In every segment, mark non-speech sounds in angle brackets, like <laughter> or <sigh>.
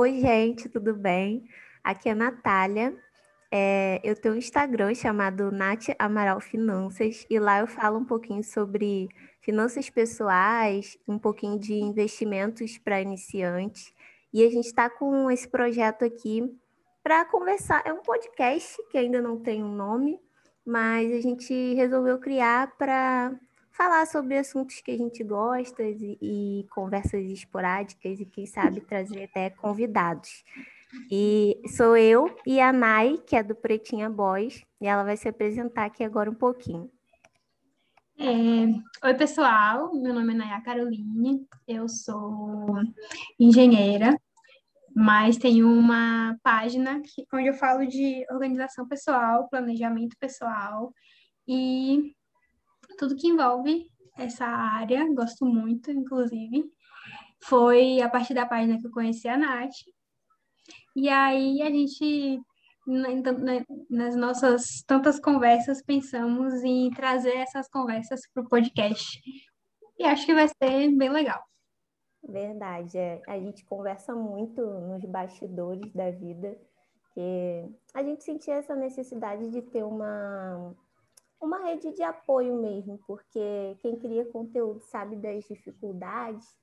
Oi, gente, tudo bem? Aqui é a Natália. É, eu tenho um Instagram chamado Nath Amaral Finanças e lá eu falo um pouquinho sobre finanças pessoais, um pouquinho de investimentos para iniciantes. E a gente está com esse projeto aqui para conversar. É um podcast que ainda não tem um nome, mas a gente resolveu criar para falar sobre assuntos que a gente gosta e, e, conversas esporádicas e quem sabe trazer até convidados. E sou eu e a Nai, que é do Pretinha Boys, e ela vai se apresentar aqui agora um pouquinho. É... Oi, pessoal, meu nome é Naya Caroline, eu sou engenheira, mas tenho uma página que, onde eu falo de organização pessoal, planejamento pessoal e tudo que envolve essa área, gosto muito, inclusive. Foi a partir da página que eu conheci a Nath. E aí a gente, nas nossas tantas conversas, pensamos em trazer essas conversas para o podcast. E acho que vai ser bem legal. Verdade, é. a gente conversa muito nos bastidores da vida, que a gente sentia essa necessidade de ter uma uma rede de apoio mesmo, porque quem cria conteúdo sabe das dificuldades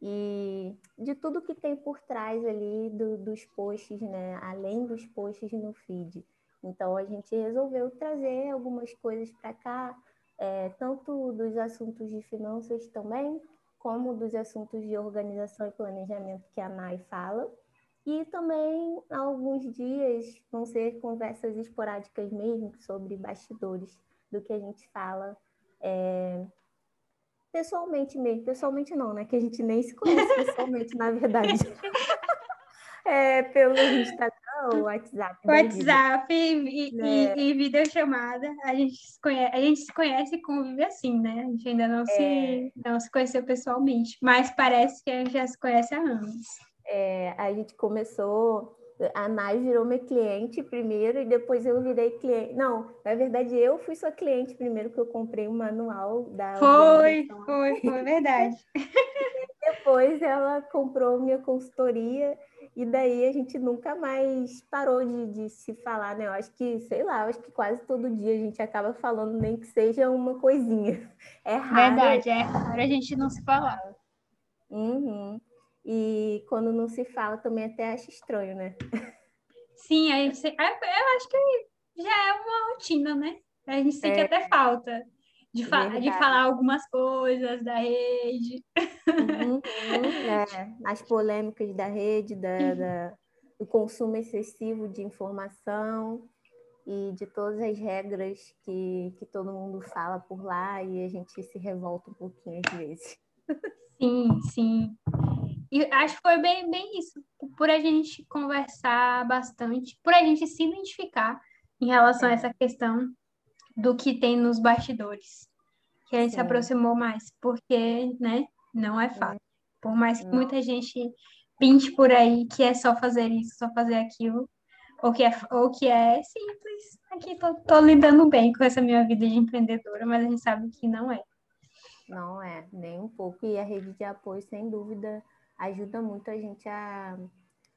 e de tudo que tem por trás ali do, dos posts, né? Além dos posts no feed. Então a gente resolveu trazer algumas coisas para cá, é, tanto dos assuntos de finanças também, como dos assuntos de organização e planejamento que a NAI fala. E também, alguns dias, vão ser conversas esporádicas mesmo sobre bastidores do que a gente fala é, pessoalmente mesmo. Pessoalmente não, né? Que a gente nem se conhece <laughs> pessoalmente, na verdade. <laughs> é, pelo Instagram, WhatsApp. WhatsApp e, é. e, e videochamada. A gente, se conhece, a gente se conhece e convive assim, né? A gente ainda não, é. se, não se conheceu pessoalmente, mas parece que a gente já se conhece há anos. É, a gente começou a Nai virou minha cliente primeiro e depois eu virei cliente. Não, na verdade eu fui sua cliente primeiro que eu comprei o um manual da. Foi, foi, foi verdade. <laughs> depois ela comprou minha consultoria e daí a gente nunca mais parou de, de, se falar, né? Eu acho que, sei lá, eu acho que quase todo dia a gente acaba falando, nem que seja uma coisinha. É raro. Verdade, é raro a gente não se falar. Uhum. E quando não se fala, também até acha estranho, né? Sim, a gente, é, eu acho que já é uma rotina, né? A gente sente é. até falta de, fa de falar algumas coisas da rede. Uhum, <laughs> é. As polêmicas da rede, da, da, do consumo excessivo de informação e de todas as regras que, que todo mundo fala por lá e a gente se revolta um pouquinho às vezes. <laughs> Sim, sim. E acho que foi bem, bem isso, por a gente conversar bastante, por a gente se identificar em relação a essa questão do que tem nos bastidores. Que a gente Sim. se aproximou mais, porque, né, não é fácil. Por mais que não. muita gente pinte por aí que é só fazer isso, só fazer aquilo, ou que é, ou que é simples. Aqui tô, tô lidando bem com essa minha vida de empreendedora, mas a gente sabe que não é. Não é, nem um pouco. E a rede de apoio, sem dúvida, ajuda muito a gente a,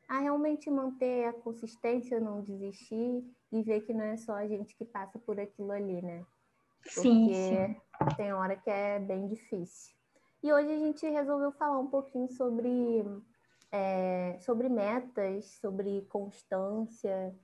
a realmente manter a consistência, não desistir e ver que não é só a gente que passa por aquilo ali, né? Porque sim, sim. tem hora que é bem difícil. E hoje a gente resolveu falar um pouquinho sobre, é, sobre metas, sobre constância,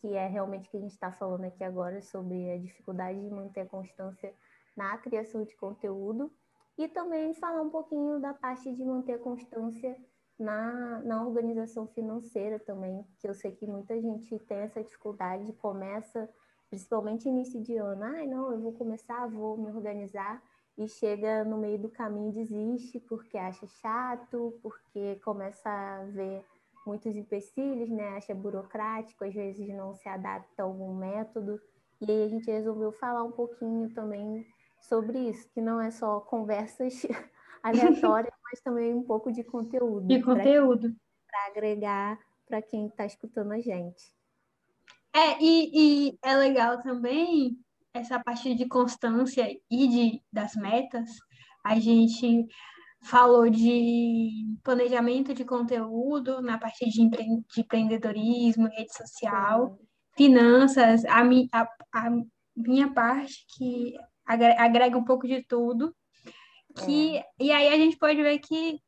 que é realmente o que a gente está falando aqui agora, sobre a dificuldade de manter a constância na criação de conteúdo e também falar um pouquinho da parte de manter constância na, na organização financeira também, que eu sei que muita gente tem essa dificuldade, começa, principalmente início de ano, ai, ah, não, eu vou começar, vou me organizar, e chega no meio do caminho e desiste porque acha chato, porque começa a ver muitos empecilhos, né? Acha burocrático, às vezes não se adapta a algum método. E aí a gente resolveu falar um pouquinho também sobre isso, que não é só conversas <laughs> aleatórias, mas também um pouco de conteúdo. De conteúdo. Para agregar para quem está escutando a gente. É, e, e, é legal também essa parte de constância e de, das metas, a gente falou de planejamento de conteúdo na parte de, empre de empreendedorismo, rede social, finanças, a, mi a, a minha parte que agrega um pouco de tudo. Que, é. E aí a gente pode ver que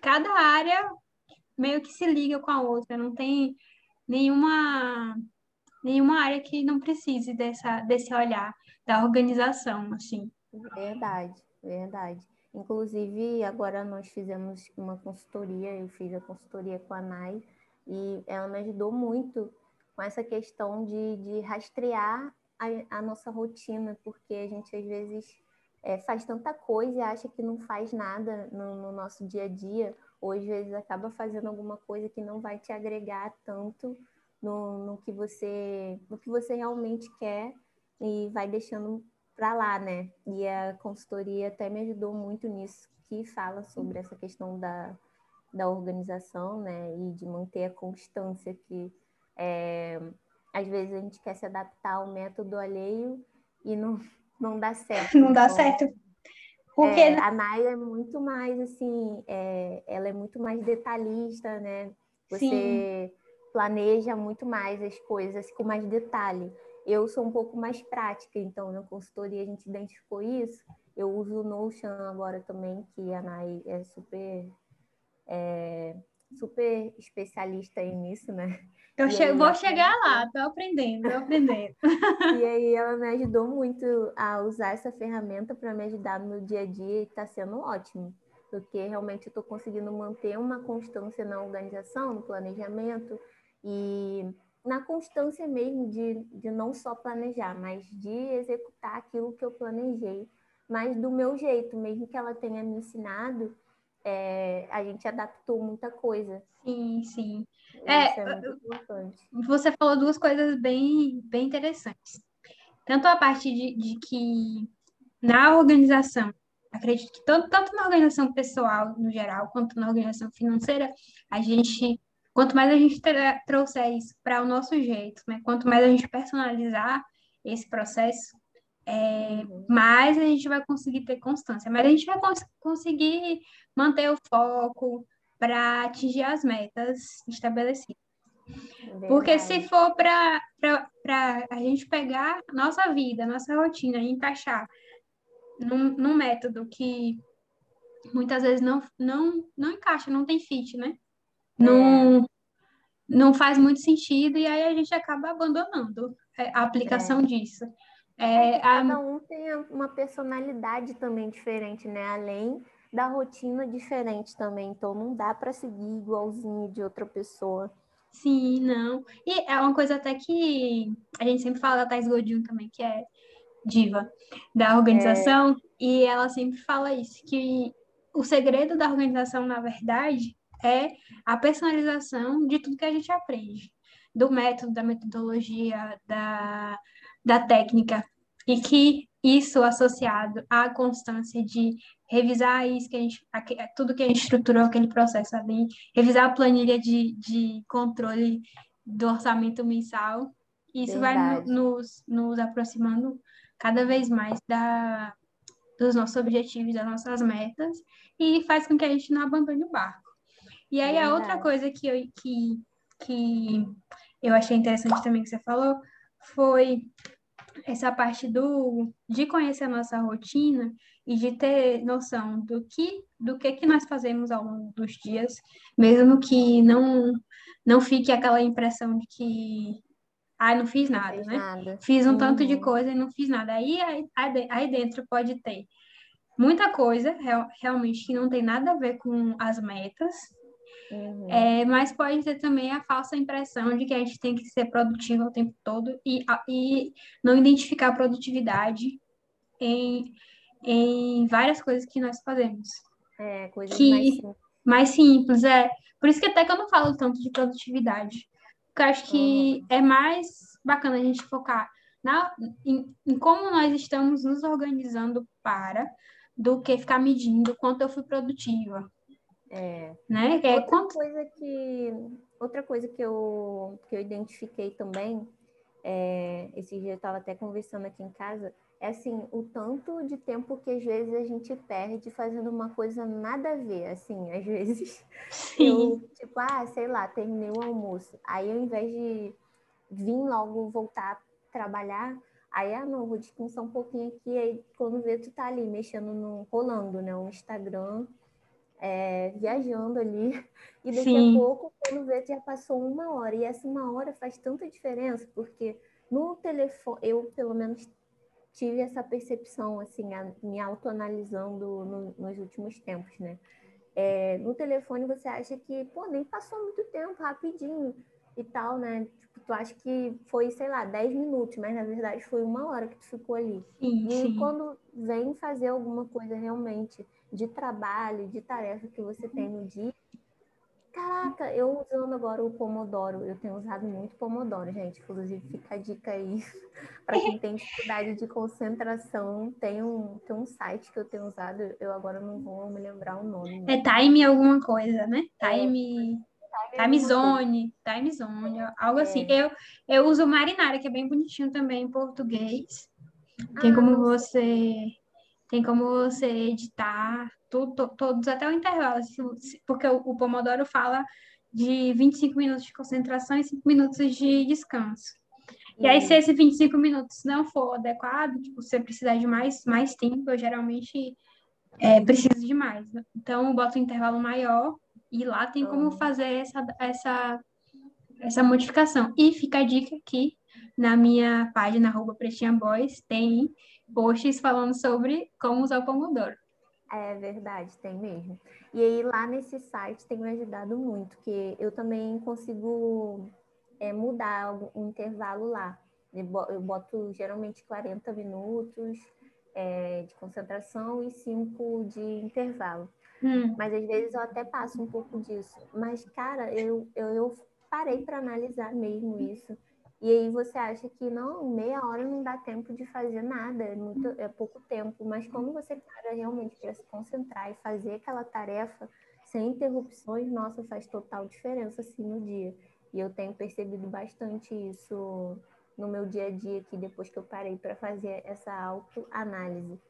cada área meio que se liga com a outra, não tem nenhuma nenhuma área que não precise dessa, desse olhar da organização, assim. Verdade, verdade. Inclusive, agora nós fizemos uma consultoria, eu fiz a consultoria com a Nai, e ela me ajudou muito com essa questão de, de rastrear a, a nossa rotina, porque a gente às vezes é, faz tanta coisa e acha que não faz nada no, no, nosso dia a dia, ou às vezes acaba fazendo alguma coisa que não vai te agregar tanto no, no que você no que você realmente quer e vai deixando para lá, né? E a consultoria até me ajudou muito nisso, que fala sobre essa questão da, da organização, né? E de manter a constância que é, às vezes a gente quer se adaptar ao método alheio e não, não dá certo. <laughs> Não dá então, certo. Porque é, a Naya é muito mais assim, é, ela é muito mais detalhista, né? Você Sim. planeja muito mais as coisas com mais detalhe. Eu sou um pouco mais prática, então na consultoria a gente identificou isso. Eu uso o Notion agora também, que a Nai é super, é, super especialista nisso, né? Eu che vou chegar lá, tô aprendendo, tô aprendendo. <laughs> e aí ela me ajudou muito a usar essa ferramenta para me ajudar no dia a dia e está sendo ótimo, porque realmente eu estou conseguindo manter uma constância na organização, no planejamento e na constância mesmo de, de não só planejar, mas de executar aquilo que eu planejei, mas do meu jeito, mesmo que ela tenha me ensinado, é, a gente adaptou muita coisa. Sim, sim. É, é você falou duas coisas bem, bem interessantes. Tanto a parte de, de que na organização, acredito que tanto, tanto na organização pessoal no geral, quanto na organização financeira, a gente Quanto mais a gente trouxer isso para o nosso jeito, né? quanto mais a gente personalizar esse processo, é, uhum. mais a gente vai conseguir ter constância, mas a gente vai cons conseguir manter o foco para atingir as metas estabelecidas. Verdade. Porque se for para a gente pegar nossa vida, nossa rotina e encaixar num, num método que muitas vezes não, não, não encaixa, não tem fit, né? não, é. não faz muito sentido e aí a gente acaba abandonando a aplicação é. disso. É, cada um tem uma personalidade também diferente, né? Além da rotina diferente também, então não dá para seguir igualzinho de outra pessoa. Sim, não. E é uma coisa até que a gente sempre fala da Thais Godinho também, que é diva da organização, é. e ela sempre fala isso, que o segredo da organização, na verdade, é a personalização de tudo que a gente aprende, do método, da metodologia, da, da técnica, e que isso associado à constância de revisar isso que a gente, tudo que a gente estruturou aquele processo ali, revisar a planilha de, de controle do orçamento mensal, isso Verdade. vai nos, nos aproximando cada vez mais da, dos nossos objetivos, das nossas metas, e faz com que a gente não abandone o barco. E aí, a outra coisa que eu, que, que eu achei interessante também que você falou foi essa parte do de conhecer a nossa rotina e de ter noção do que do que que nós fazemos ao longo dos dias, mesmo que não não fique aquela impressão de que ah, não fiz nada, não né? Nada. Fiz um uhum. tanto de uhum. coisa e não fiz nada. Aí, aí, aí dentro pode ter muita coisa real, realmente que não tem nada a ver com as metas, Uhum. É, mas pode ter também a falsa impressão de que a gente tem que ser produtivo o tempo todo e, e não identificar a produtividade em, em várias coisas que nós fazemos. É, coisas que, mais simples. Mais simples, é. Por isso que até que eu não falo tanto de produtividade. Porque eu acho que uhum. é mais bacana a gente focar na, em, em como nós estamos nos organizando para do que ficar medindo quanto eu fui produtiva, é. Né? É, outra quanto... coisa que outra coisa que eu que eu identifiquei também, é, esse dia eu estava até conversando aqui em casa, é assim, o tanto de tempo que às vezes a gente perde fazendo uma coisa nada a ver, assim, às vezes <laughs> Sim. eu, tipo, ah, sei lá, terminei o almoço, aí ao invés de vir logo voltar a trabalhar, aí, ah, não, vou descansar um pouquinho aqui, aí quando vê, tu tá ali mexendo no, rolando, né, o Instagram, é, viajando ali, e daqui Sim. a pouco, quando vê, já passou uma hora, e essa uma hora faz tanta diferença, porque no telefone, eu pelo menos tive essa percepção, assim, a, me autoanalisando no, nos últimos tempos, né? É, no telefone você acha que, pô, nem passou muito tempo, rapidinho e tal, né? Tipo, tu acha que foi, sei lá, 10 minutos, mas na verdade foi uma hora que tu ficou ali. Sim, e sim. quando vem fazer alguma coisa realmente de trabalho, de tarefa que você tem no dia, Caraca, eu usando agora o Pomodoro, eu tenho usado muito Pomodoro, gente. Inclusive, fica a dica aí <laughs> para quem tem dificuldade de concentração. Tem um, tem um site que eu tenho usado, eu agora não vou me lembrar o nome. Né? É Time alguma coisa, né? Time. É, time Zone, Time Zone, algo assim. é. assim. Eu, eu uso Marinara, que é bem bonitinho também em português. Tem ah, como você tem como você editar tudo, todos até o intervalo, porque o, o Pomodoro fala de 25 minutos de concentração e 5 minutos de descanso. E aí, se esses 25 minutos não for adequado, tipo, você precisar de mais, mais tempo, eu geralmente é, preciso de mais. Né? Então, eu boto um intervalo maior e lá tem como fazer essa, essa, essa modificação. E fica a dica aqui na minha página, arroba Pretinha Boys, tem posts falando sobre como usar o Pomodoro. É verdade, tem mesmo. E aí lá nesse site tem me ajudado muito, que eu também consigo é, mudar um intervalo lá. Eu boto geralmente 40 minutos é, de concentração e 5 de intervalo. Hum. Mas às vezes eu até passo um pouco disso. Mas, cara, eu, eu, eu parei para analisar mesmo isso. E aí você acha que não, meia hora não dá tempo de fazer nada, é, muito, é pouco tempo. Mas quando você para realmente para se concentrar e fazer aquela tarefa sem interrupções, nossa, faz total diferença assim no dia. E eu tenho percebido bastante isso no meu dia a dia aqui, depois que eu parei para fazer essa autoanálise.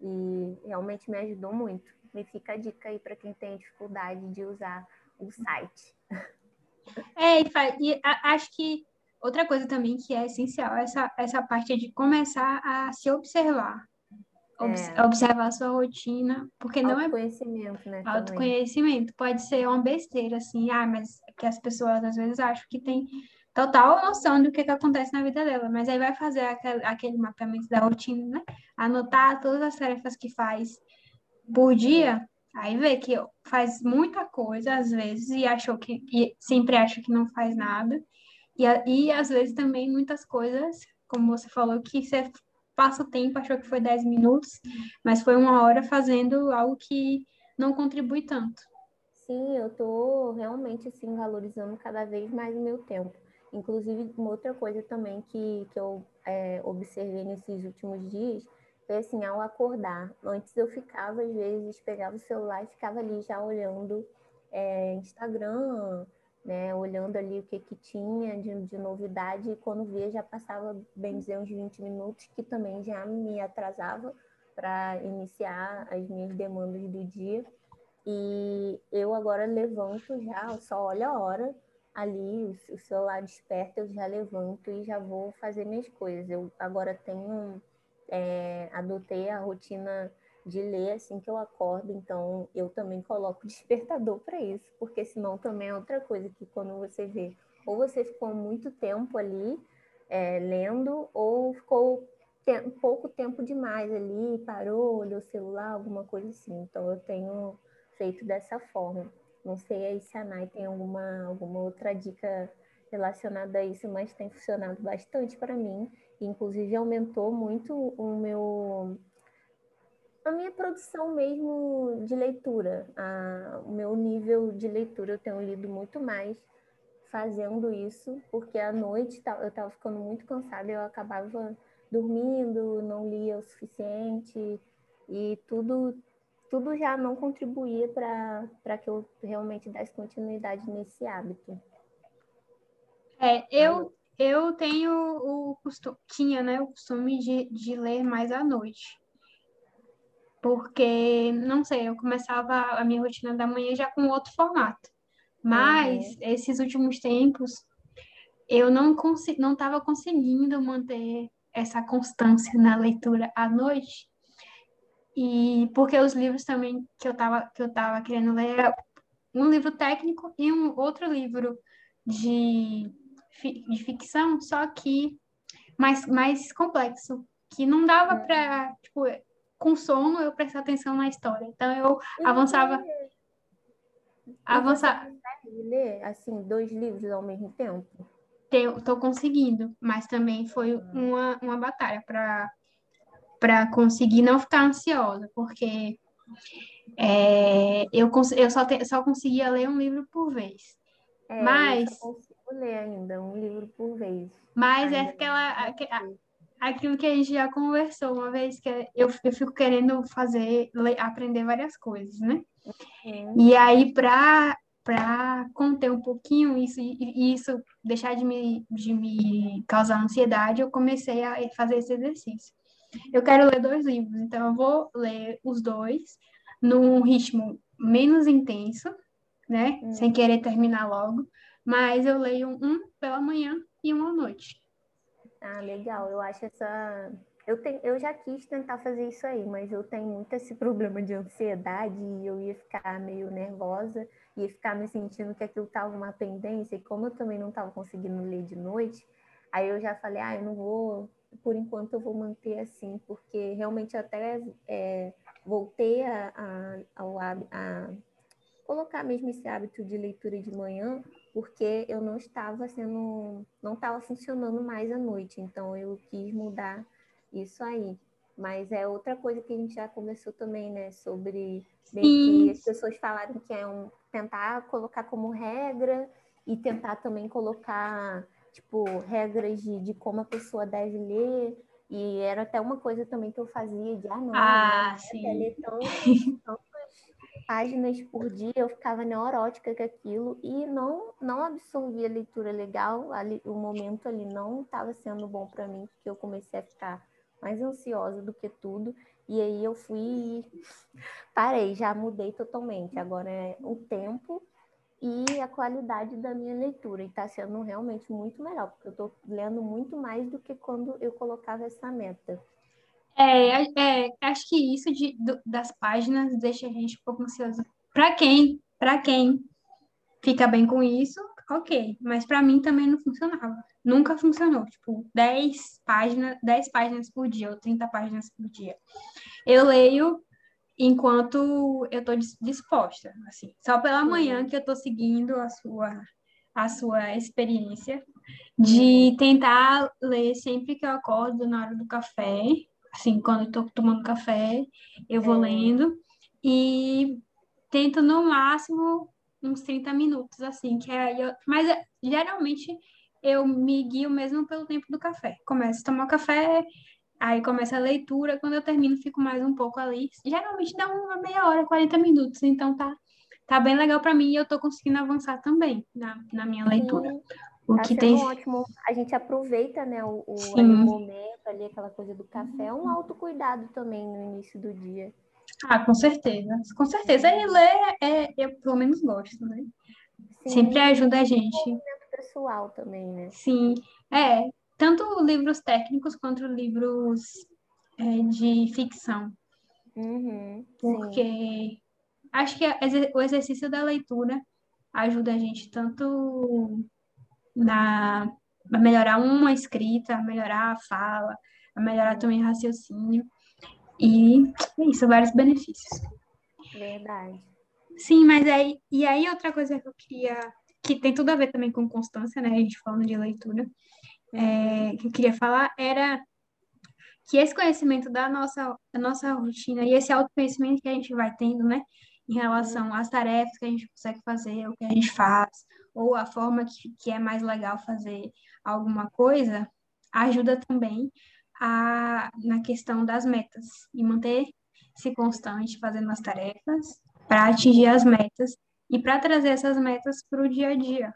E realmente me ajudou muito. Me fica a dica aí para quem tem dificuldade de usar o site. É, e acho que Outra coisa também que é essencial, essa, essa parte de começar a se observar. É. Observar a sua rotina, porque não é. Autoconhecimento, né? Autoconhecimento. Também. Pode ser uma besteira, assim, ah, mas que as pessoas às vezes acham que tem total noção do que, que acontece na vida dela, mas aí vai fazer aquele, aquele mapeamento da rotina, né? Anotar todas as tarefas que faz por dia, aí vê que faz muita coisa às vezes e achou que e sempre acha que não faz nada. E, e às vezes também muitas coisas, como você falou, que você passa o tempo, achou que foi 10 minutos, mas foi uma hora fazendo algo que não contribui tanto. Sim, eu estou realmente assim, valorizando cada vez mais o meu tempo. Inclusive, uma outra coisa também que, que eu é, observei nesses últimos dias foi assim, ao acordar. Antes eu ficava, às vezes, pegava o celular e ficava ali já olhando é, Instagram, né, olhando ali o que, que tinha de, de novidade, e quando via já passava, bem dizer, uns 20 minutos, que também já me atrasava para iniciar as minhas demandas do dia. E eu agora levanto já, só olho a hora ali, o celular desperta, eu já levanto e já vou fazer minhas coisas. Eu agora tenho, é, adotei a rotina de ler assim que eu acordo, então eu também coloco <laughs> despertador para isso, porque senão também é outra coisa que quando você vê, ou você ficou muito tempo ali é, lendo, ou ficou te pouco tempo demais ali, parou, olhou o celular, alguma coisa assim. Então eu tenho feito dessa forma. Não sei aí se a Nai tem alguma, alguma outra dica relacionada a isso, mas tem funcionado bastante para mim. Inclusive aumentou muito o meu a minha produção mesmo de leitura, a, o meu nível de leitura, eu tenho lido muito mais fazendo isso, porque à noite eu estava ficando muito cansada, eu acabava dormindo, não lia o suficiente e tudo tudo já não contribuía para que eu realmente desse continuidade nesse hábito. É, eu eu tenho o costume, tinha, né, o costume de, de ler mais à noite. Porque, não sei, eu começava a minha rotina da manhã já com outro formato. Mas, uhum. esses últimos tempos, eu não consigo, não estava conseguindo manter essa constância na leitura à noite. E porque os livros também que eu estava que eu tava querendo ler era um livro técnico e um outro livro de, de ficção, só que mais, mais complexo, que não dava para, tipo, com sono eu prestar atenção na história. Então eu avançava avançar ler assim dois livros ao mesmo tempo? Estou conseguindo, mas também foi uma, uma batalha para para conseguir não ficar ansiosa, porque é, eu, eu só, te, só conseguia ler um livro por vez. É, mas. Eu consigo ler ainda um livro por vez. Mas é aquela, aquilo que a gente já conversou uma vez, que eu, eu fico querendo fazer, aprender várias coisas, né? Uhum. E aí, para para conter um pouquinho isso e isso deixar de me, de me causar ansiedade, eu comecei a fazer esse exercício. Eu quero ler dois livros, então eu vou ler os dois num ritmo menos intenso, né? Hum. Sem querer terminar logo, mas eu leio um pela manhã e um à noite. Ah, legal. Eu acho essa eu, tenho, eu já quis tentar fazer isso aí, mas eu tenho muito esse <laughs> problema de ansiedade e eu ia ficar meio nervosa, ia ficar me sentindo que aquilo estava uma pendência, e como eu também não estava conseguindo ler de noite, aí eu já falei, ah, eu não vou, por enquanto eu vou manter assim, porque realmente até é, voltei a, a, ao, a colocar mesmo esse hábito de leitura de manhã, porque eu não estava sendo, não estava funcionando mais à noite, então eu quis mudar isso aí. Mas é outra coisa que a gente já conversou também, né? Sobre que as pessoas falaram que é um tentar colocar como regra e tentar também colocar, tipo, regras de, de como a pessoa deve ler. E era até uma coisa também que eu fazia de, ah, não, ah, né? sim. ler tantas, tantas páginas por dia, eu ficava neurótica com aquilo e não, não absorvia a leitura legal, ali, o momento ali não estava sendo bom para mim, porque eu comecei a ficar mais ansiosa do que tudo. E aí eu fui, parei, já mudei totalmente. Agora é o tempo e a qualidade da minha leitura. E está sendo realmente muito melhor, porque eu estou lendo muito mais do que quando eu colocava essa meta. É, é acho que isso de, do, das páginas deixa a gente um pouco ansiosa. Para quem, para quem fica bem com isso, ok. Mas para mim também não funcionava nunca funcionou. Tipo, 10 páginas, 10 páginas por dia ou 30 páginas por dia. Eu leio enquanto eu estou disposta, assim. Só pela manhã que eu estou seguindo a sua a sua experiência de tentar ler sempre que eu acordo na hora do café, assim, quando estou tomando café, eu vou é. lendo e tento no máximo uns 30 minutos, assim, que aí eu... Mas geralmente eu me guio mesmo pelo tempo do café. Começo a tomar café, aí começa a leitura, quando eu termino fico mais um pouco ali. Geralmente dá uma meia hora, 40 minutos, então tá, tá bem legal para mim e eu tô conseguindo avançar também na, na minha leitura. O tá que tem ótimo. A gente aproveita, né, o, o momento ali, aquela coisa do café, é um autocuidado também no início do dia. Ah, com certeza. Com certeza. E ler, é, eu pelo menos gosto, né? Sim. Sempre ajuda a gente pessoal também, né? Sim, é. Tanto livros técnicos quanto livros é, de ficção. Uhum, porque sim. acho que o exercício da leitura ajuda a gente tanto na a melhorar uma escrita, a melhorar a fala, a melhorar também o raciocínio. E é isso, vários benefícios. Verdade. Sim, mas aí, e aí outra coisa que eu queria que tem tudo a ver também com constância, né? A gente falando de leitura, é, que eu queria falar era que esse conhecimento da nossa, da nossa rotina e esse autoconhecimento que a gente vai tendo, né? Em relação às tarefas que a gente consegue fazer, o que a gente faz, ou a forma que, que é mais legal fazer alguma coisa, ajuda também a, na questão das metas e manter-se constante fazendo as tarefas para atingir as metas e para trazer essas metas para o dia a dia.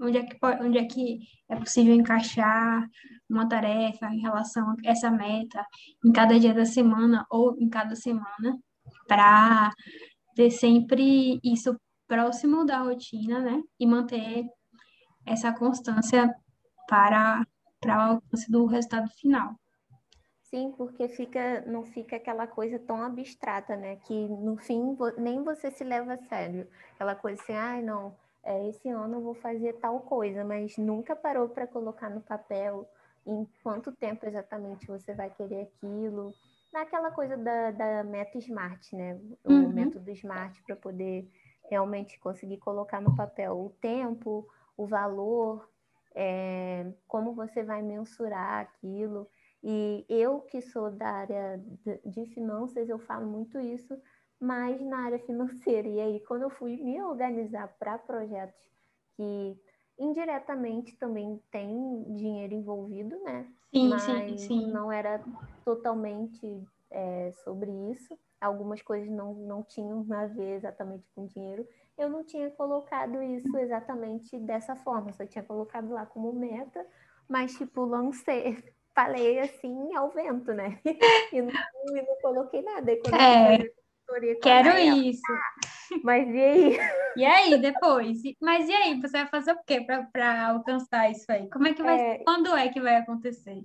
onde é que, onde é, que é possível encaixar uma tarefa em relação a essa meta em cada dia da semana ou em cada semana, para ter sempre isso próximo da rotina, né? E manter essa constância para, para o alcance do resultado final. Sim, porque fica, não fica aquela coisa tão abstrata, né? Que no fim nem você se leva a sério. Aquela coisa assim, ai, ah, não, é, esse ano eu vou fazer tal coisa, mas nunca parou para colocar no papel em quanto tempo exatamente você vai querer aquilo. Naquela coisa da, da meta SMART, né? O uhum. método SMART para poder realmente conseguir colocar no papel o tempo, o valor, é, como você vai mensurar aquilo. E eu que sou da área de finanças, eu falo muito isso, mas na área financeira. E aí, quando eu fui me organizar para projetos que indiretamente também tem dinheiro envolvido, né? Sim, mas sim, sim. não era totalmente é, sobre isso. Algumas coisas não, não tinham a ver exatamente com dinheiro. Eu não tinha colocado isso exatamente dessa forma, só tinha colocado lá como meta, mas tipo, lancei, <laughs> falei assim ao vento, né? <laughs> E não, e não coloquei nada. E é, quero isso. Ah, mas e aí? E aí, depois? Mas e aí, você vai fazer o quê para alcançar isso aí? Como é que vai, é... quando é que vai acontecer?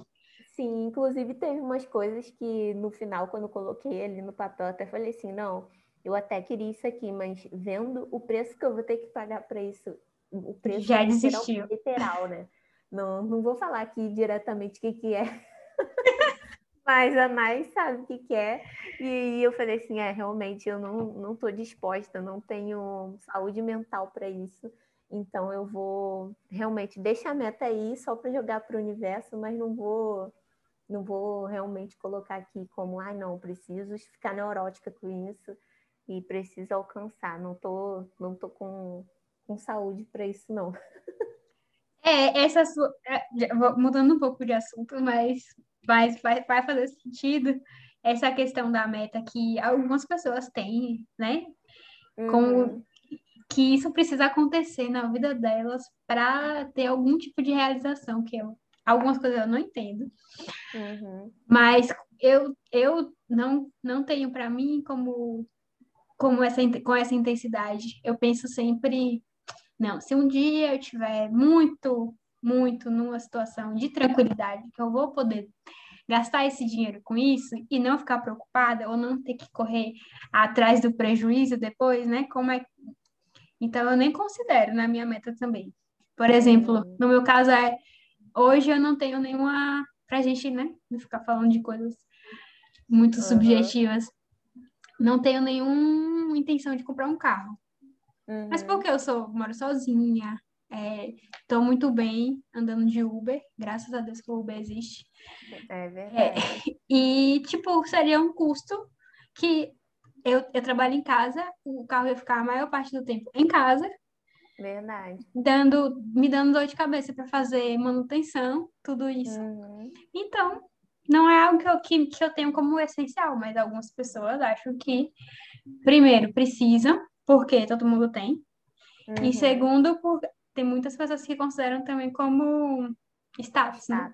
Sim, inclusive teve umas coisas que no final, quando eu coloquei ali no papel, até falei assim, não, eu até queria isso aqui, mas vendo o preço que eu vou ter que pagar para isso, o preço já desistiu. literal, né? Não, não vou falar aqui diretamente o que, que é. <laughs> Mas a mais sabe o que, que é. E eu falei assim: é, realmente eu não, não tô disposta, não tenho saúde mental para isso. Então eu vou realmente deixar a meta aí só para jogar para o universo, mas não vou não vou realmente colocar aqui como, ah, não, preciso ficar neurótica com isso e preciso alcançar. Não tô, não tô com, com saúde para isso, não. <laughs> É, essa sua. É, mudando um pouco de assunto, mas, mas vai, vai fazer sentido essa questão da meta que algumas pessoas têm, né? Uhum. que isso precisa acontecer na vida delas para ter algum tipo de realização, que eu, algumas coisas eu não entendo. Uhum. Mas eu, eu não, não tenho para mim como, como essa, com essa intensidade. Eu penso sempre não, se um dia eu tiver muito, muito numa situação de tranquilidade, que eu vou poder gastar esse dinheiro com isso e não ficar preocupada ou não ter que correr atrás do prejuízo depois, né? Como é Então eu nem considero na minha meta também. Por exemplo, uhum. no meu caso é hoje eu não tenho nenhuma pra gente, né, não ficar falando de coisas muito uhum. subjetivas. Não tenho nenhuma intenção de comprar um carro. Uhum. Mas porque eu sou, moro sozinha, estou é, muito bem andando de Uber, graças a Deus que o Uber existe. É verdade. É, e, tipo, seria um custo que eu, eu trabalho em casa, o carro ia ficar a maior parte do tempo em casa. Verdade. Dando, me dando dor de cabeça para fazer manutenção, tudo isso. Uhum. Então, não é algo que eu, que, que eu tenho como essencial, mas algumas pessoas acham que, primeiro, precisam, porque todo mundo tem. Uhum. E segundo, por, tem muitas pessoas que consideram também como status, né?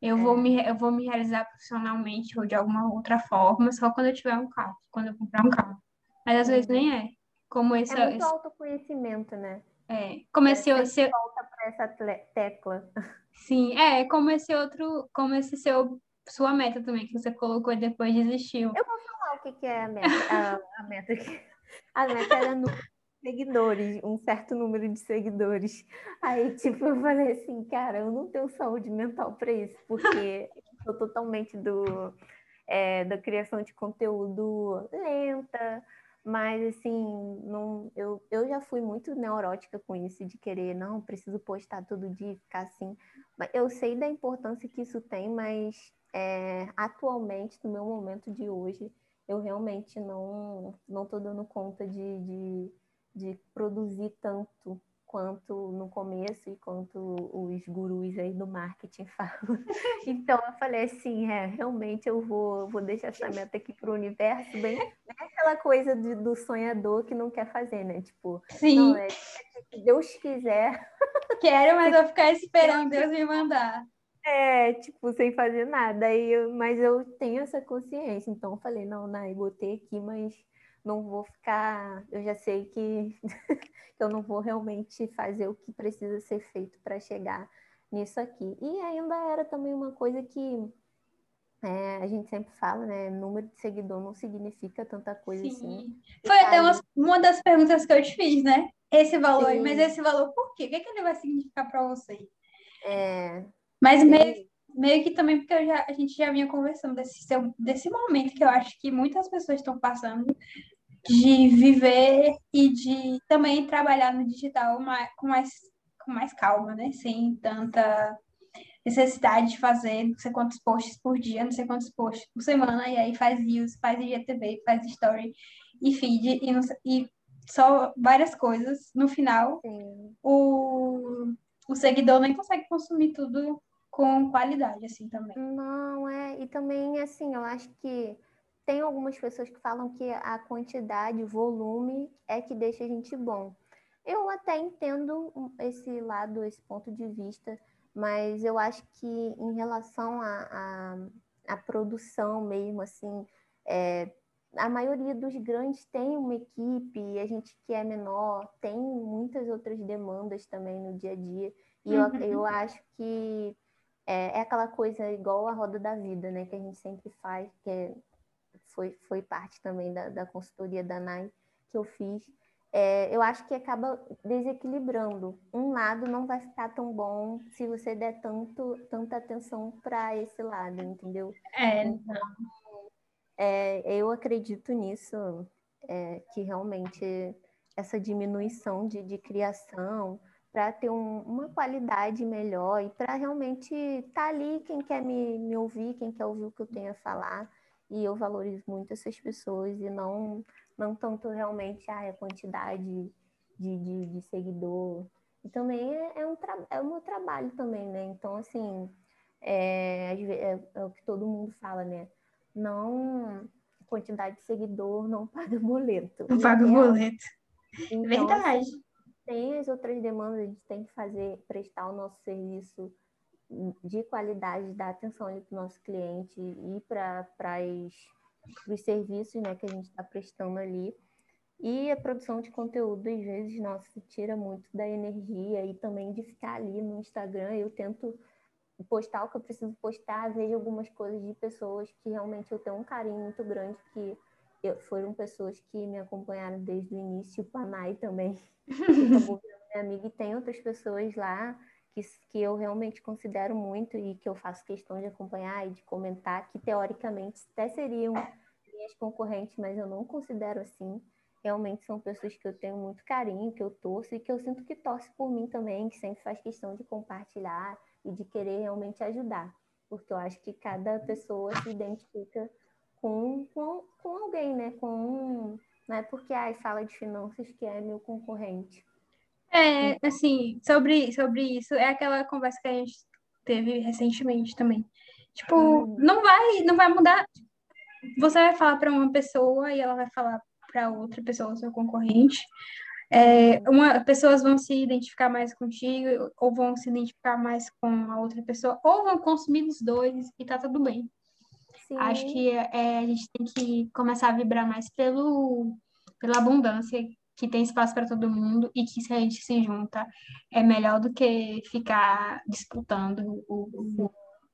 Eu, é. vou me, eu vou me realizar profissionalmente ou de alguma outra forma só quando eu tiver um carro, quando eu comprar um carro. Mas às uhum. vezes nem é. Como esse, é muito esse... autoconhecimento, né? É, como esse, esse... volta para essa tecla. Sim, é, como esse outro, como esse seu sua meta também que você colocou e depois desistiu. Eu vou falar o que, que é a meta, a, a meta que a meta era de seguidores, um certo número de seguidores. Aí, tipo, eu falei assim, cara, eu não tenho saúde mental para isso, porque eu sou totalmente do, é, da criação de conteúdo lenta, mas assim, não, eu, eu já fui muito neurótica com isso, de querer, não, preciso postar todo dia, ficar assim. Eu sei da importância que isso tem, mas é, atualmente, no meu momento de hoje, eu realmente não não estou dando conta de, de, de, produzir tanto quanto no começo e quanto os gurus aí do marketing <laughs> falam. Então eu falei assim, é, realmente eu vou, vou deixar essa meta aqui para o universo, bem é aquela coisa de, do sonhador que não quer fazer, né? Tipo, Sim. não, é se Deus quiser, <laughs> quero, mas <laughs> vou ficar esperando Deus me mandar. É, tipo, sem fazer nada. Aí eu, mas eu tenho essa consciência. Então eu falei, não, Nai, botei aqui, mas não vou ficar. Eu já sei <laughs> que eu não vou realmente fazer o que precisa ser feito para chegar nisso aqui. E ainda era também uma coisa que é, a gente sempre fala, né? Número de seguidor não significa tanta coisa Sim. assim. Foi até uma, uma das perguntas que eu te fiz, né? Esse valor aí, mas esse valor por quê? O que, é que ele vai significar para você? É. Mas meio, meio que também porque já, a gente já vinha conversando desse, desse momento que eu acho que muitas pessoas estão passando de viver e de também trabalhar no digital mais, com, mais, com mais calma, né? Sem tanta necessidade de fazer não sei quantos posts por dia, não sei quantos posts por semana, e aí faz views, faz IGTV, faz story e feed, e, não, e só várias coisas. No final, o, o seguidor nem consegue consumir tudo com qualidade, assim, também. Não, é, e também, assim, eu acho que tem algumas pessoas que falam que a quantidade, volume é que deixa a gente bom. Eu até entendo esse lado, esse ponto de vista, mas eu acho que em relação à a, a, a, produção mesmo, assim, é, a maioria dos grandes tem uma equipe, a gente que é menor tem muitas outras demandas também no dia a dia, e uhum. eu, eu acho que é, é, aquela coisa igual a roda da vida, né, que a gente sempre faz, que é, foi, foi parte também da, da consultoria da NAI que eu fiz, é, eu acho que acaba desequilibrando. Um lado não vai ficar tão bom se você der tanto, tanta atenção para esse lado, entendeu? É, então, é, eu acredito nisso, é, que realmente essa diminuição de, de criação para ter um, uma qualidade melhor e para realmente estar tá ali quem quer me, me ouvir, quem quer ouvir o que eu tenho a falar. E eu valorizo muito essas pessoas e não não tanto realmente ah, a quantidade de, de, de seguidor. E também é, é um é o meu trabalho também, né? Então, assim, é, é, é, o que todo mundo fala, né? Não quantidade de seguidor não <laughs> paga boleto. Não paga boleto. Então, Verdade. Assim, tem as outras demandas, a gente tem que fazer, prestar o nosso serviço de qualidade, dar atenção para o nosso cliente e para dos serviços né, que a gente está prestando ali. E a produção de conteúdo, às vezes, nossa, tira muito da energia e também de ficar ali no Instagram. Eu tento postar o que eu preciso postar, vejo algumas coisas de pessoas que realmente eu tenho um carinho muito grande, que eu, foram pessoas que me acompanharam desde o início, o Panay também, minha amiga, e tem outras pessoas lá que, que eu realmente considero muito e que eu faço questão de acompanhar e de comentar, que teoricamente até seriam minhas concorrentes, mas eu não considero assim. Realmente são pessoas que eu tenho muito carinho, que eu torço e que eu sinto que torce por mim também, que sempre faz questão de compartilhar e de querer realmente ajudar. Porque eu acho que cada pessoa se identifica com, com, com alguém, né? Com um, não é porque ai, fala de finanças que é meu concorrente. É, assim, sobre, sobre isso, é aquela conversa que a gente teve recentemente também. Tipo, uhum. não vai, não vai mudar. Você vai falar para uma pessoa e ela vai falar para outra pessoa, seu concorrente. É, uma, pessoas vão se identificar mais contigo, ou vão se identificar mais com a outra pessoa, ou vão consumir os dois e tá tudo bem. Sim. Acho que é, a gente tem que começar a vibrar mais pelo, pela abundância que tem espaço para todo mundo e que se a gente se junta é melhor do que ficar disputando o, o,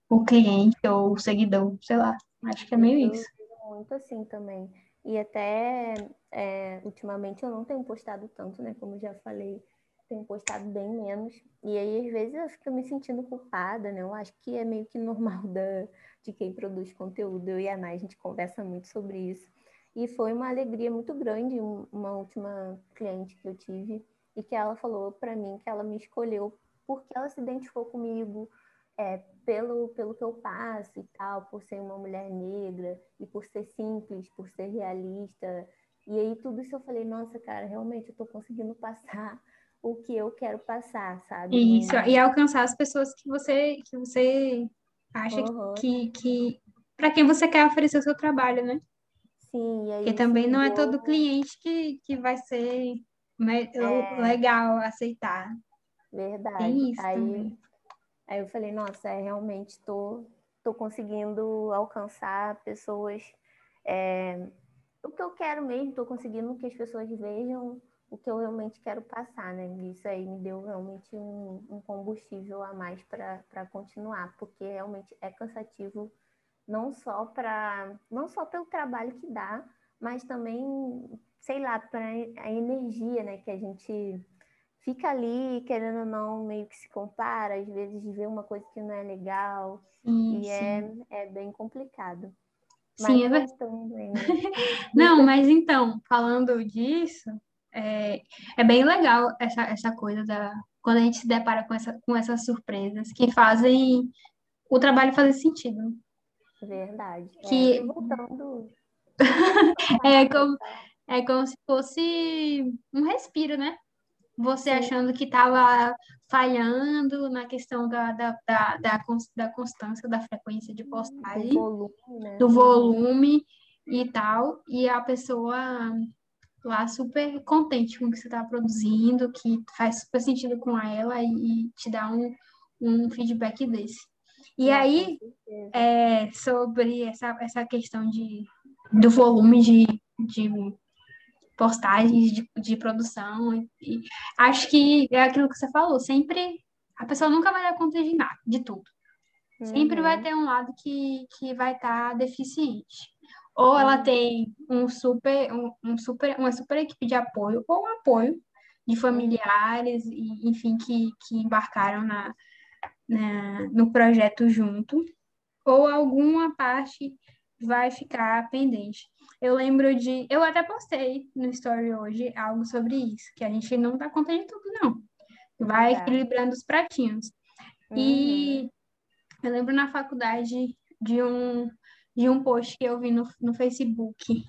o cliente ou o seguidor, sei lá. Acho que é meio isso. Muito assim também. E até é, ultimamente eu não tenho postado tanto, né? Como já falei, tenho postado bem menos. E aí, às vezes, eu fico me sentindo culpada, né? Eu acho que é meio que normal <laughs> da, de quem produz conteúdo. Eu e a Ana, a gente conversa muito sobre isso. E foi uma alegria muito grande, uma última cliente que eu tive, e que ela falou para mim que ela me escolheu porque ela se identificou comigo é, pelo, pelo que eu passo e tal, por ser uma mulher negra e por ser simples, por ser realista. E aí tudo isso eu falei, nossa, cara, realmente eu estou conseguindo passar <laughs> o que eu quero passar, sabe? Isso, e alcançar as pessoas que você, que você acha uhum. que, que para quem você quer oferecer o seu trabalho, né? Sim, Porque também não é todo cliente que, que vai ser é. legal aceitar. Verdade. Aí, também. aí eu falei, nossa, é, realmente estou tô, tô conseguindo alcançar pessoas. É, o que eu quero mesmo, estou conseguindo que as pessoas vejam o que eu realmente quero passar, né? Isso aí me deu realmente um, um combustível a mais para continuar, porque realmente é cansativo não só para não só pelo trabalho que dá, mas também, sei lá, para a energia, né, que a gente fica ali, querendo ou não, meio que se compara, às vezes vê uma coisa que não é legal, Sim, e é, sim. é bem complicado. Sim, Mas é verdade. ainda. <laughs> Não, mas então, falando disso, é, é bem legal essa, essa coisa da quando a gente se depara com, essa, com essas surpresas que fazem o trabalho fazer sentido. Verdade. É, Que e voltando. <laughs> é como, é como se fosse um respiro, né? Você Sim. achando que estava falhando na questão da, da, da, da, da constância, da frequência de do postagem, volume, né? do volume e tal, e a pessoa lá super contente com o que você está produzindo, que faz super sentido com ela e, e te dá um, um feedback desse. E aí, é, sobre essa, essa questão de, do volume de, de postagens, de, de produção, e, e acho que é aquilo que você falou, sempre a pessoa nunca vai dar conta de nada, de tudo. Sempre vai Uhum. ter um lado que, que vai estar deficiente. Ou ela Uhum. tem um super, um, um super, uma super equipe de apoio, ou um apoio de familiares, e, enfim, que, que embarcaram na, na, no projeto junto, ou alguma parte vai ficar pendente. Eu lembro de. Eu até postei no Story hoje algo sobre isso, que a gente não dá conta de tudo, não. Vai Tá. equilibrando os pratinhos. Uhum. E eu lembro na faculdade de um, de um post que eu vi no, no Facebook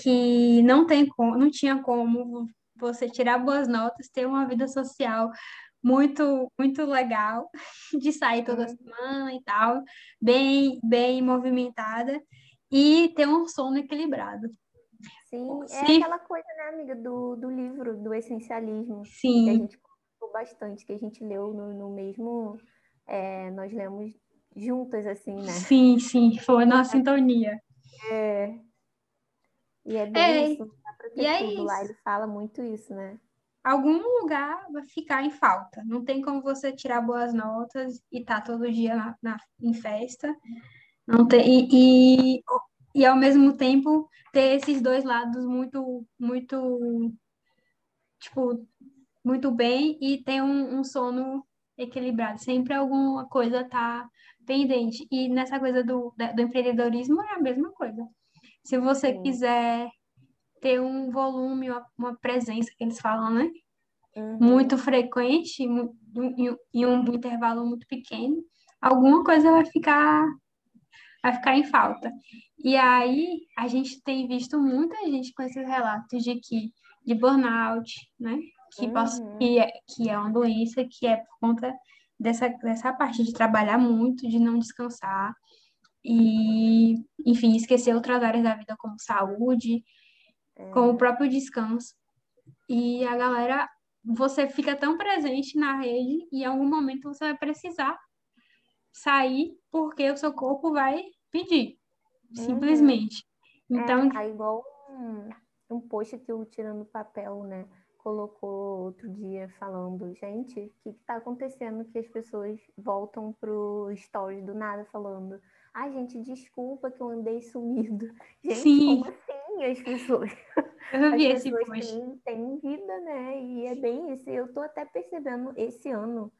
que não tem como, não tinha como você tirar boas notas, ter uma vida social muito muito legal, <laughs> de sair toda semana e tal, bem bem movimentada e ter um sono equilibrado. Sim, é aquela coisa, né, amiga, do, do livro, do essencialismo, que a sim, gente comentou bastante, que a gente leu no, no mesmo. é, nós lemos juntas, assim, né? sim, sim, foi na sintonia. É, e é bem É, isso, e é tudo lá, isso. ele fala muito isso, né? Algum lugar vai ficar em falta. Não tem como você tirar boas notas e estar todo dia na, na- em festa. Não tem, e, e, e ao mesmo tempo ter esses dois lados muito, muito, tipo, muito bem e ter um, um sono equilibrado. Sempre alguma coisa tá pendente. E nessa coisa do, do empreendedorismo é a mesma coisa. Se você Sim. quiser ter um volume, uma, presença que eles falam, né? Uhum. muito frequente em, um intervalo muito pequeno, alguma coisa vai ficar, vai ficar em falta. E aí a gente tem visto muita gente com esses relatos de que de burnout, né? Que, possa, Uhum. que, é, que é uma doença que é por conta dessa, dessa parte de trabalhar muito, de não descansar e, enfim, esquecer outras áreas da vida como saúde, como o É. próprio descanso. E a galera, você fica tão presente na rede e em algum momento você vai precisar sair porque o seu corpo vai pedir, Uhum. simplesmente. Então, É, igual um, um post que o Tirando Papel, né, colocou outro dia falando, gente, o que que tá acontecendo que as pessoas voltam pro stories do nada falando, ai, gente, desculpa que eu andei sumido. <laughs> Gente, sim, como assim as pessoas? eu As vi esse pessoas post. têm, têm vida, né? E é bem isso. Eu tô até percebendo esse ano,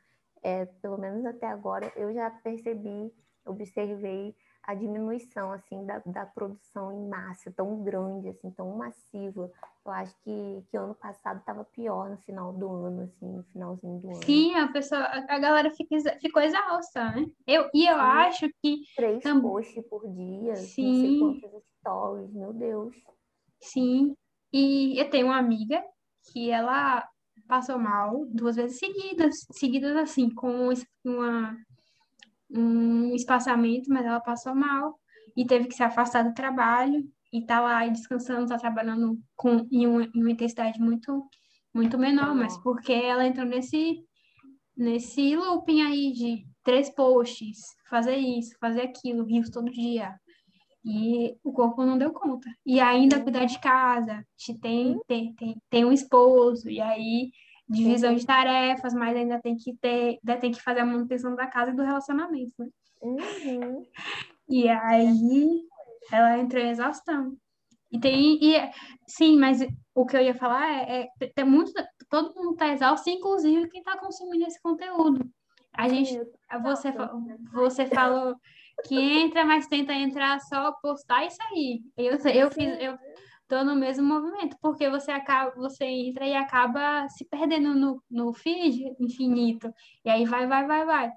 é, pelo menos até agora, eu já percebi, observei a diminuição, assim, da, da produção em massa tão grande, assim, tão massiva. Eu acho que, que ano passado estava pior no final do ano, assim, no finalzinho do ano. Sim, a pessoa, a galera fica, ficou exausta, né? Eu, e eu Sim. acho que Três tam, posts por dia, não sei sim, quantos stories, meu Deus. sim. E eu tenho uma amiga que ela passou mal duas vezes seguidas, seguidas assim, com uma, um espaçamento, mas ela passou mal e teve que se afastar do trabalho e tá lá descansando, tá trabalhando com, em, uma, em uma intensidade muito, muito menor, mas porque ela entrou nesse, nesse looping aí de três posts, fazer isso, fazer aquilo, rios todo dia. E o corpo não deu conta. E ainda cuidar de casa, tem, tem, tem, tem um esposo, e aí divisão de tarefas, mas ainda tem que ter, ainda tem que fazer a manutenção da casa e do relacionamento, né? Uhum. E aí ela entrou em exaustão. E tem, e, sim, mas o que eu ia falar é, é tem muito, todo mundo está exausto, inclusive quem está consumindo esse conteúdo. A gente, você, você falou que entra, mas tenta entrar só postar e sair. Eu, eu fiz, eu no mesmo movimento, porque você acaba, você entra e acaba se perdendo no, no feed infinito. E aí vai, vai, vai, vai.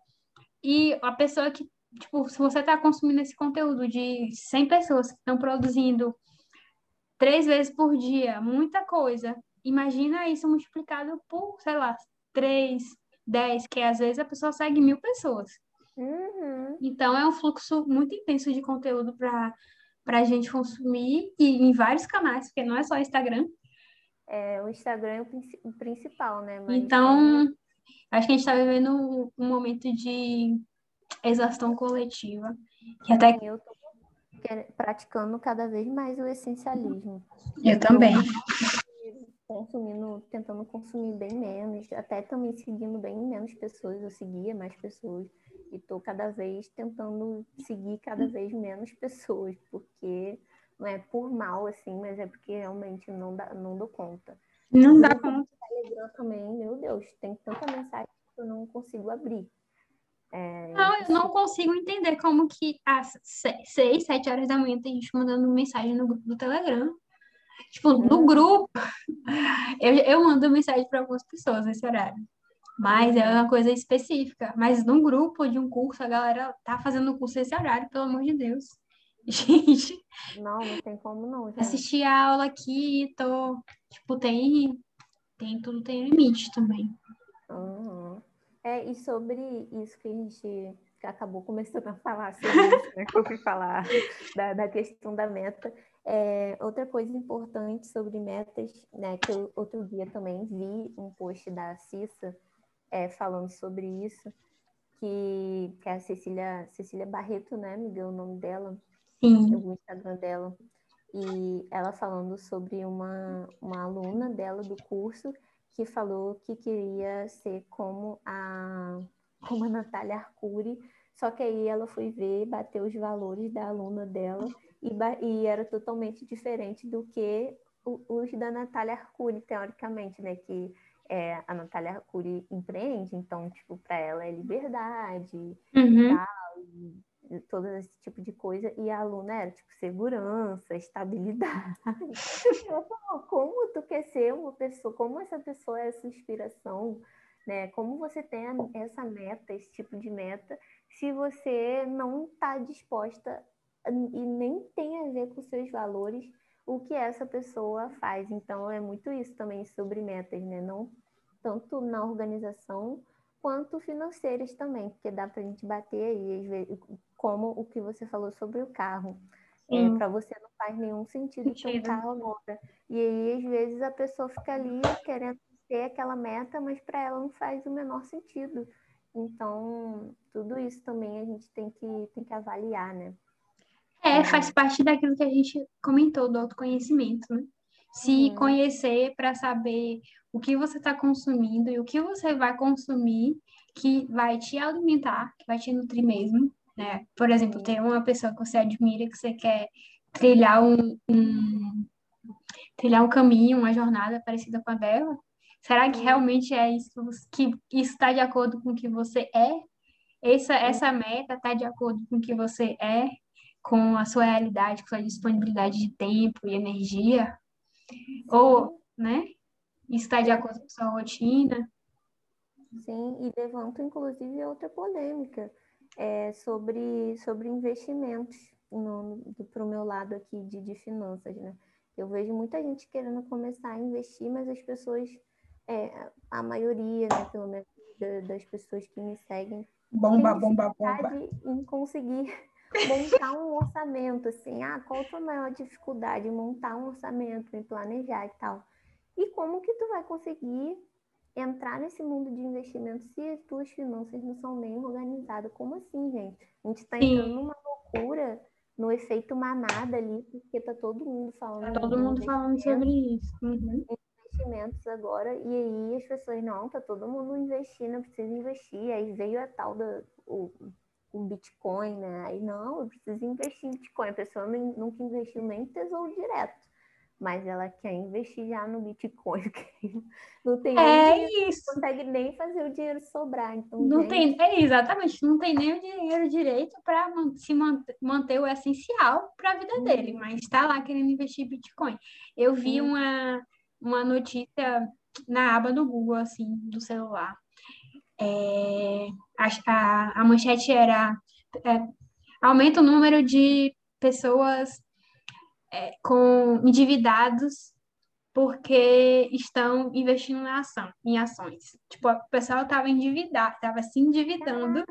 E a pessoa que, tipo, se você está consumindo esse conteúdo de 100 pessoas que estão produzindo três vezes por dia, muita coisa. Imagina isso multiplicado por, sei lá, três, dez, que às vezes a pessoa segue mil pessoas. Uhum. Então é um fluxo muito intenso de conteúdo para para a gente consumir e em vários canais, porque não é só o Instagram. É, o Instagram é o principal, né? Mas então, acho que a gente está vivendo um momento de exaustão coletiva. Que até... Eu tô praticando cada vez mais o essencialismo. Eu também. Consumindo, tentando consumir bem menos, até também seguindo bem menos pessoas, eu seguia mais pessoas e estou cada vez tentando seguir cada vez menos pessoas, porque não é por mal, assim, mas é porque realmente não, dá, não dou conta. Não dá conta. Telegram também, meu Deus, tem tanta mensagem que eu não consigo abrir. É, não, eu não consigo entender como que às seis, sete horas da manhã tem gente mandando mensagem no grupo do Telegram. Tipo, no uhum. grupo, eu, eu mando mensagem para algumas pessoas nesse horário. Mas é uma coisa específica. Mas num grupo de um curso, a galera tá fazendo o curso esse horário, pelo amor de Deus. <laughs> Gente. Não, não tem como não. Gente. Assistir a aula aqui, tô. Tipo, tem. Tem tudo, tem limite também. Uhum. É, e sobre isso que a gente acabou começando a falar <laughs> sobre isso, né? Que eu fui falar da, da questão da meta. É, outra coisa importante sobre metas, né? Que eu outro dia também vi um post da Cissa é, falando sobre isso, que, que é a Cecília, Cecília Barreto, né, me deu o nome dela, Sim. o Instagram dela, e ela falando sobre uma, uma aluna dela do curso que falou que queria ser como a, como a Natália Arcuri, só que aí ela foi ver, bateu os valores da aluna dela e, e era totalmente diferente do que os da Natália Arcuri, teoricamente, né? Que é, a Natália Arcuri empreende, então, tipo, para ela é liberdade uhum. e tal, e todo esse tipo de coisa, e a aluna era, tipo, segurança, estabilidade. <laughs> ela falou, como tu quer ser uma pessoa, como essa pessoa é essa inspiração, né? Como você tem essa meta, esse tipo de meta, se você não está disposta e nem tem a ver com seus valores o que essa pessoa faz. Então, é muito isso também sobre metas, né? Não tanto na organização quanto financeiras também, porque dá para a gente bater aí, como o que você falou sobre o carro. É, para você não faz nenhum sentido ter um carro agora. E aí, às vezes, a pessoa fica ali querendo ter aquela meta, mas para ela não faz o menor sentido. Então, tudo isso também a gente tem que, tem que avaliar, né? É, faz parte daquilo que a gente comentou do autoconhecimento, né? Se uhum. conhecer para saber o que você está consumindo e o que você vai consumir que vai te alimentar, que vai te nutrir mesmo, né? Por exemplo, tem uma pessoa que você admira, que você quer trilhar um, um trilhar um caminho, uma jornada parecida com a dela. Será que realmente é isso que está de acordo com o que você é? Essa, essa meta está de acordo com o que você é? Com a sua realidade, com a sua disponibilidade de tempo e energia, ou, né, está de acordo com sua rotina. Sim, e levanto inclusive outra polêmica é, sobre, sobre investimentos para o meu lado aqui de, de finanças, né? Eu vejo muita gente querendo começar a investir, mas as pessoas, é, a maioria, né, pelo menos das pessoas que me seguem, bomba, bomba, bomba, em conseguir montar um orçamento, assim, ah, qual a tua maior dificuldade? Montar um orçamento, me planejar e tal. E como que tu vai conseguir entrar nesse mundo de investimento se as tuas finanças não são nem organizadas. Como assim, gente? A gente está entrando numa loucura, no efeito manada ali, porque tá todo mundo falando. Tá todo mundo falando sobre isso. Uhum. Investimentos agora, e aí as pessoas, não, tá todo mundo investindo, precisa investir. Aí veio a tal da. O, o Bitcoin, né? Aí, não, eu preciso investir em Bitcoin. A pessoa nunca investiu nem em tesouro direto mas ela quer investir já no Bitcoin, <laughs> não tem é dinheiro, isso. não consegue nem fazer o dinheiro sobrar. Então, não gente... tem, é exatamente, não tem nem o dinheiro direito para se manter, o essencial para a vida uhum. dele, mas está lá querendo investir em Bitcoin. Eu vi uhum. uma, uma notícia na aba do Google, assim, do celular. É, a, a, manchete era é, aumenta o número de pessoas é, com endividados porque estão investindo na ação, em ações. Tipo, o pessoal estava endividado, estava se endividando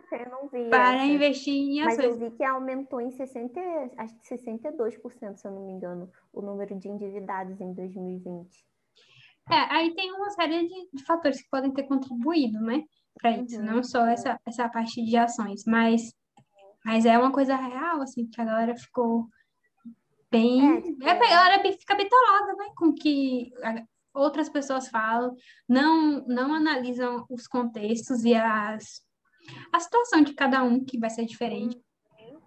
para essa. investir em ações. Mas eu vi que aumentou em 60, acho que 62%, se eu não me engano, o número de endividados em 2020. É, aí tem uma série de, de fatores que podem ter contribuído, né, para uhum. isso, não só essa, essa parte de ações, mas, mas é uma coisa real, assim, que a galera ficou bem. É, tipo... é, a galera fica bitolada, né? Com que outras pessoas falam, não, não analisam os contextos e as, a situação de cada um, que vai ser diferente.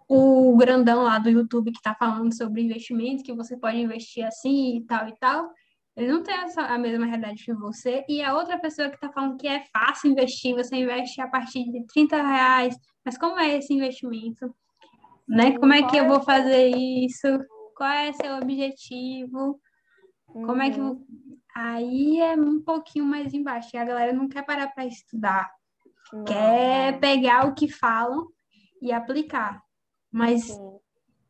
O grandão lá do YouTube que está falando sobre investimento, que você pode investir assim e tal e tal, ele não tem essa, a mesma realidade que você. E a outra pessoa que está falando que é fácil investir, você investe a partir de 30 reais. Mas como é esse investimento? Né? Como é que eu vou fazer isso? qual é seu objetivo, como é que. Uhum. Aí é um pouquinho mais embaixo. E a galera não quer parar para estudar. Não. Quer pegar o que falam e aplicar. Mas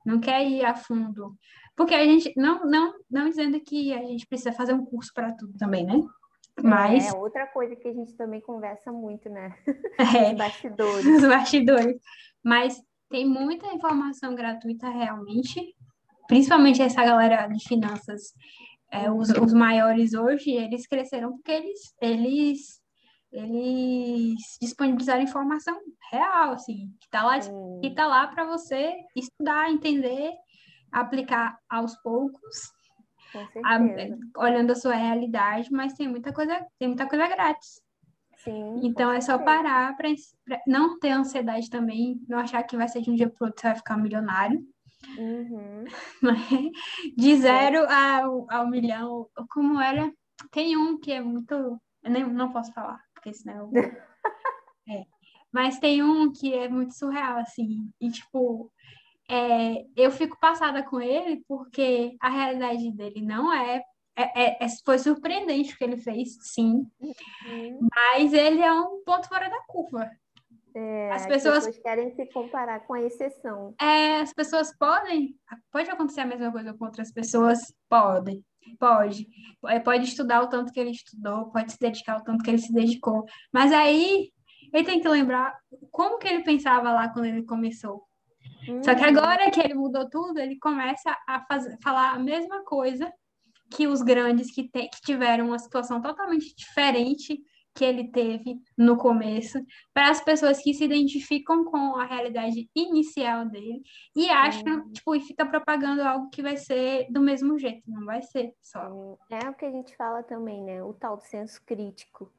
não quer ir a fundo. Porque a gente, não, não, não dizendo que a gente precisa fazer um curso para tudo também, né? Mas... É outra coisa que a gente também conversa muito, né? <laughs> É, Os bastidores. Os bastidores. Mas tem muita informação gratuita realmente principalmente essa galera de finanças, é, os, os maiores hoje, eles cresceram porque eles, eles, eles disponibilizaram informação real, assim, que está lá, que tá lá para você estudar, entender, aplicar aos poucos, a, olhando a sua realidade, mas tem muita coisa, tem muita coisa grátis. Sim, então é só parar para não ter ansiedade também, não achar que vai ser de um dia para outro você vai ficar milionário. Uhum. <laughs> De zero ao, ao milhão, como era? Tem um que é muito. Eu nem, não posso falar, porque senão. Eu... <laughs> é. Mas tem um que é muito surreal, assim. E, tipo, é, eu fico passada com ele porque a realidade dele não é. é, é, é foi surpreendente o que ele fez, sim. Uhum. Mas ele é um ponto fora da curva. É, as, pessoas... as, pessoas... querem se comparar com a exceção. É, as pessoas podem. Pode acontecer a mesma coisa com outras pessoas? Pode. Pode. É, pode estudar o tanto que ele estudou, pode se dedicar o tanto que ele se dedicou. Mas aí ele tem que lembrar como que ele pensava lá quando ele começou. Hum. Só que uhum. agora que ele mudou tudo, ele começa a fazer, falar a mesma coisa que os grandes que, te, que tiveram uma situação totalmente diferente que ele teve no começo, para as pessoas que se identificam com a realidade inicial dele e acham, uhum. tipo, e fica propagando algo que vai ser do mesmo jeito, não vai ser só. É o que a gente fala também, né? O tal senso crítico.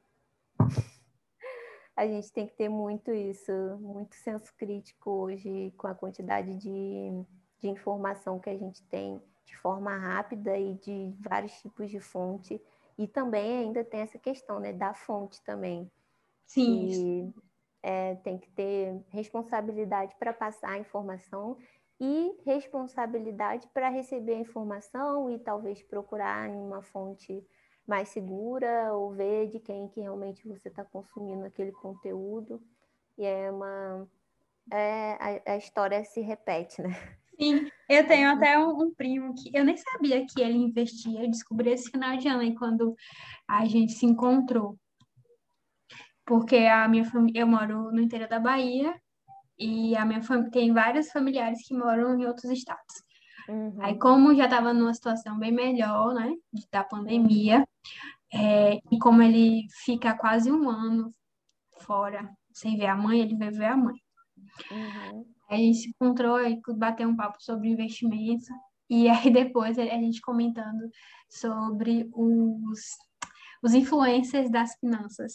A gente tem que ter muito isso, muito senso crítico hoje, com a quantidade de, de informação que a gente tem de forma rápida e de vários tipos de fonte e também ainda tem essa questão né, da fonte também. Sim. é, tem que ter responsabilidade para passar a informação e responsabilidade para receber a informação e talvez procurar em uma fonte mais segura ou ver de quem que realmente você está consumindo aquele conteúdo. E é uma. É, a, a história se repete, né? Sim, eu tenho até um, um, primo que eu nem sabia que ele investia. Eu descobri esse final de ano aí quando a gente se encontrou. Porque a minha família, eu moro no interior da Bahia e a minha família tem vários familiares que moram em outros estados. Uhum. Aí, como já estava numa situação bem melhor, né, da pandemia, É, e como ele fica quase um ano fora, sem ver a mãe, ele veio ver a mãe. Uhum. Aí a gente se encontrou e bateu um papo sobre investimentos. E <laughs> aí depois a gente comentando sobre os, os influencers das finanças.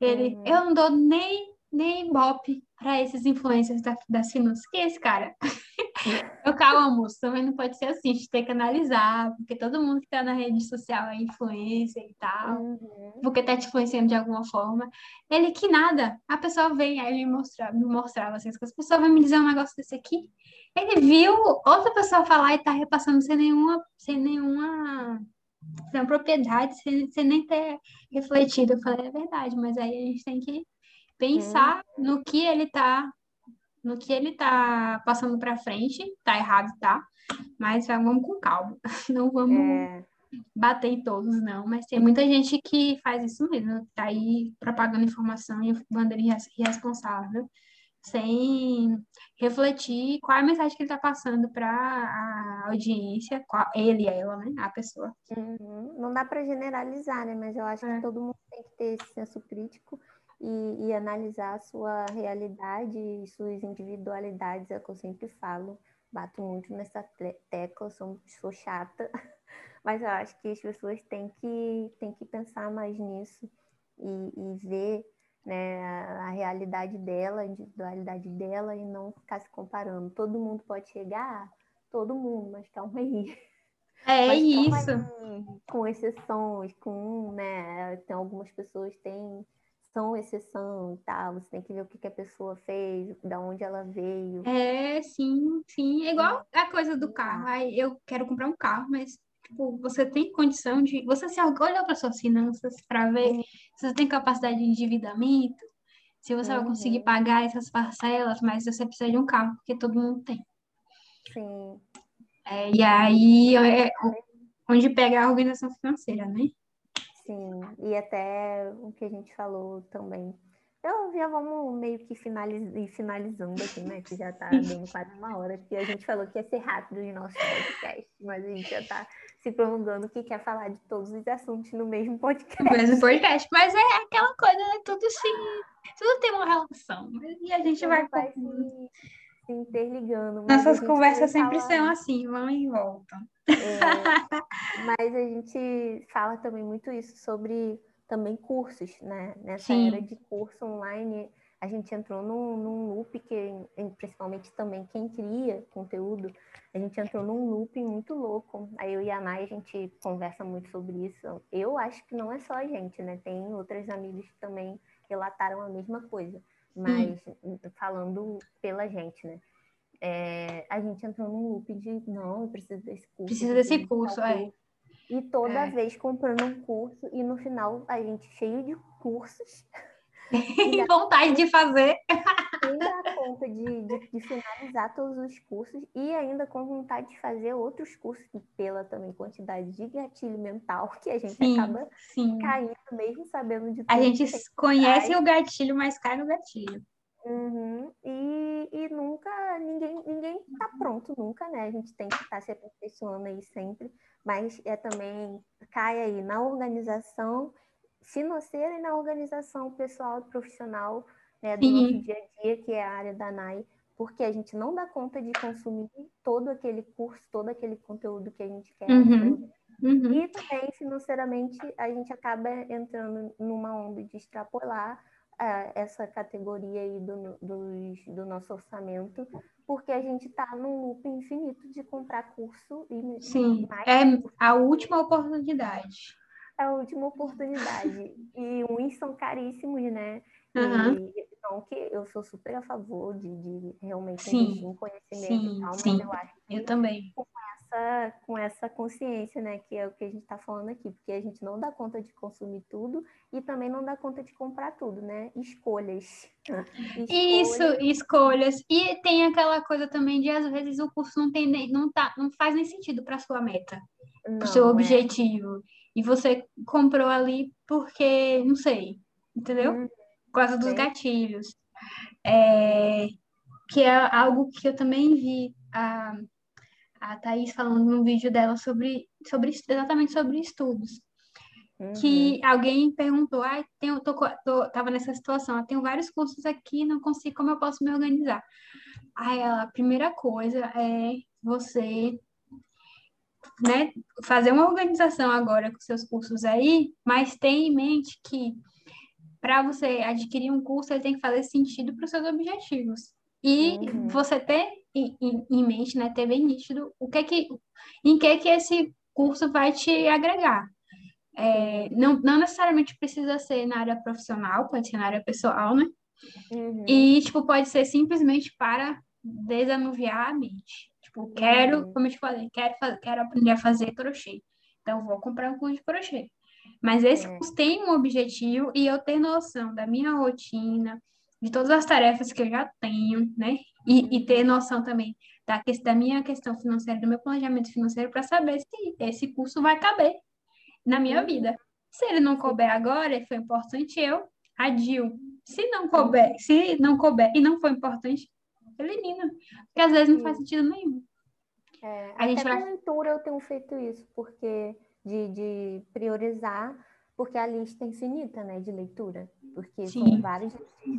Ele, uhum. eu não dou nem nem bope para esses influencers da, das finanças. Quem é esse cara? <laughs> <laughs> eu, calma, moço, também não pode ser assim, a gente tem que analisar, porque todo mundo que está na rede social é influencer e tal, uhum. porque está te influenciando de alguma forma. Ele que nada, a pessoa vem, aí ele me mostrava, me mostrava assim, as pessoas vão me dizer um negócio desse aqui. Ele viu outra pessoa falar e tá repassando sem nenhuma, sem nenhuma sem propriedade, sem, sem nem ter refletido. Eu falei, é verdade, mas aí a gente tem que pensar hum. no que ele tá no que ele tá passando para frente, tá errado, tá? Mas vamos com calma. <laughs> Não vamos é... bater em todos, não. Mas tem muita gente que faz isso mesmo, tá aí propagando informação e bandeira irresponsável, sem refletir qual é a mensagem que ele tá passando para a audiência, qual, ele, ela, né? A pessoa. Uhum. Não dá para generalizar, né? Mas eu acho é. que todo mundo tem que ter esse senso crítico e, e analisar a sua realidade e suas individualidades, é o que eu sempre falo. Bato muito nessa tecla, sou, sou chata, <laughs> mas eu acho que as pessoas têm que, têm que pensar mais nisso e, e ver né, a, realidade dela, a individualidade dela e não ficar se comparando. Todo mundo pode chegar, todo mundo, mas calma aí. É <laughs> mas isso. Aí, com exceções, com, né, tem algumas pessoas têm são exceção e tal, você tem que ver o que, que a pessoa fez, da onde ela veio. É, sim, sim. É igual a coisa do carro. Aí eu quero comprar um carro, mas tipo, você tem condição de. Você se olha para suas finanças para ver uhum. se você tem capacidade de endividamento, se você uhum. vai conseguir uhum. pagar essas parcelas, mas você precisa de um carro, porque todo mundo tem. Sim. É, e aí é onde pega a organização financeira, né? Sim, e até o que a gente falou também. Eu já vamos meio que finaliz... finalizando aqui, né? Que já <laughs> está dando quase uma hora, porque a gente falou que ia ser rápido o nosso podcast, mas a gente já está se prolongando que quer falar de todos os assuntos no mesmo podcast. No mesmo podcast, mas é aquela coisa, né? Tudo se. Tudo tem uma relação. E a gente tudo vai. vai se, interligando. Nossas conversas sempre são assim, vão e voltam. É, <laughs> mas a gente fala também muito isso sobre também cursos, né? Nessa Sim. era de curso online, a gente entrou num, num loop que, principalmente também quem cria conteúdo, a gente entrou num loop muito louco. Aí eu e a Nay, a gente conversa muito sobre isso. Eu acho que não é só a gente, né? Tem outras amigas que também relataram a mesma coisa, mas hum. falando pela gente, né? é, a gente entrou num loop de não, eu preciso desse curso. Precisa desse curso, é. E toda é. vez comprando um curso, e no final a gente cheio de cursos. <laughs> e vontade de fazer. Conta de, de, de, finalizar todos os cursos e ainda com vontade de fazer outros cursos, pela também quantidade de gatilho mental que a gente sim, acaba sim. caindo, mesmo sabendo de tudo. A gente conhece o gatilho, mas cai no gatilho. Uhum. E, e nunca, ninguém ninguém está pronto nunca, né? A gente tem que estar tá se aperfeiçoando aí sempre, mas é também, cai aí na organização financeira e na organização pessoal e profissional né, do nosso dia a dia, que é a área da NAI, porque a gente não dá conta de consumir todo aquele curso, todo aquele conteúdo que a gente quer. Uhum. Uhum. E também, financeiramente, a gente acaba entrando numa onda de extrapolar essa categoria aí do, do, do nosso orçamento, porque a gente está num loop infinito de comprar curso e Sim, é a última oportunidade. É a última oportunidade. e uns são caríssimos, né? Uhum. E, então, que eu sou super a favor de, de realmente sim, conhecimento sim, e tal, mas sim. eu acho que eu também. com essa, com essa consciência, né? Que é o que a gente está falando aqui, porque a gente não dá conta de consumir tudo e também não dá conta de comprar tudo, né? Escolhas. <laughs> escolhas. Isso, escolhas. E tem aquela coisa também de às vezes o curso não tem nem, não tá, não faz nem sentido para sua meta, para o seu é. objetivo. E você comprou ali porque, não sei, entendeu? Hum, Por causa dos gatilhos. É, que é algo que eu também vi a, a Thaís falando no vídeo dela sobre, sobre exatamente sobre estudos uhum. que alguém perguntou, ah, tenho, tô, tô, tava nessa situação, eu tenho vários cursos aqui, não consigo, como eu posso me organizar? Aí a primeira coisa é você né, fazer uma organização agora com seus cursos aí, mas tenha em mente que para você adquirir um curso, ele tem que fazer sentido para os seus objetivos. E uhum. você ter em, em, mente, né, ter bem nítido o que que, em que que esse curso vai te agregar. É, não, não necessariamente precisa ser na área profissional, pode ser na área pessoal, né? Uhum. E, tipo, pode ser simplesmente para desanuviar a mente. Tipo, quero, uhum. como eu te falei, quero, quero aprender a fazer crochê. Então, vou comprar um curso de crochê. Mas esse é. curso tem um objetivo e eu ter noção da minha rotina, de todas as tarefas que eu já tenho, né? E, e ter noção também da, da minha questão financeira, do meu planejamento financeiro, para saber se esse curso vai caber na minha uhum. vida. Se ele não couber agora, foi importante, eu adio. Se não couber, se não couber e não foi importante, elimina. Porque às vezes não faz sentido nenhum. É, a gente vai... leitura eu tenho feito isso, porque de, de priorizar, porque a lista é infinita, né, de leitura. Porque Sim. são vários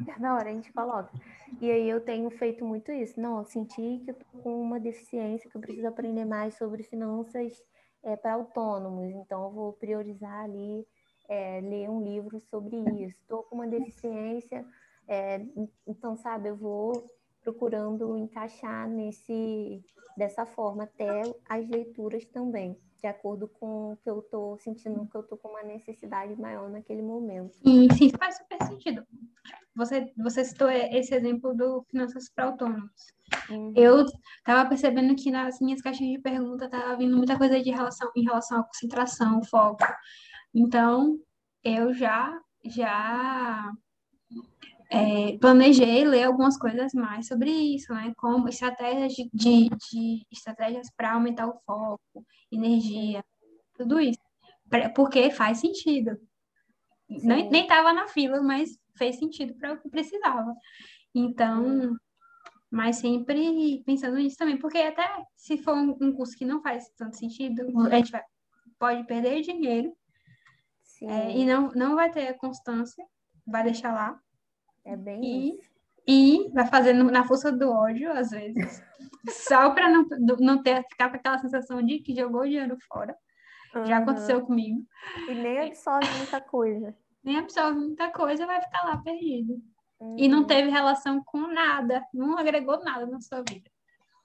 cada hora a gente coloca. E aí eu tenho feito muito isso. Não, eu senti que eu tô com uma deficiência, que eu preciso aprender mais sobre finanças é, para autônomos. Então eu vou priorizar ali, é, ler um livro sobre isso. Estou com uma deficiência, é, então, sabe, eu vou procurando encaixar nesse dessa forma até as leituras também de acordo com o que eu estou sentindo, que eu estou com uma necessidade maior naquele momento. Sim, sim, faz super sentido. Você, você citou esse exemplo do Finanças para Autônomos. Uhum. Eu estava percebendo que nas minhas caixinhas de pergunta estava vindo muita coisa de relação, em relação à concentração, foco. Então, eu já, já é, planejei ler algumas coisas mais sobre isso, né? Como estratégias de, de, de estratégias para aumentar o foco, energia, tudo isso. Porque faz sentido. Nem, nem tava na fila, mas fez sentido para o que precisava. Então, mas sempre pensando nisso também, porque até se for um, um curso que não faz tanto sentido, a gente vai, pode perder dinheiro é, e não, não vai ter constância, vai deixar lá. É bem e, isso. E vai fazendo na força do ódio, às vezes, <laughs> só para não, não ter, ficar com aquela sensação de que jogou dinheiro fora. Uhum. Já aconteceu comigo. E nem absorve muita coisa. Nem absorve muita coisa, vai ficar lá perdido. Uhum. E não uhum. teve relação com nada, não agregou nada na sua vida.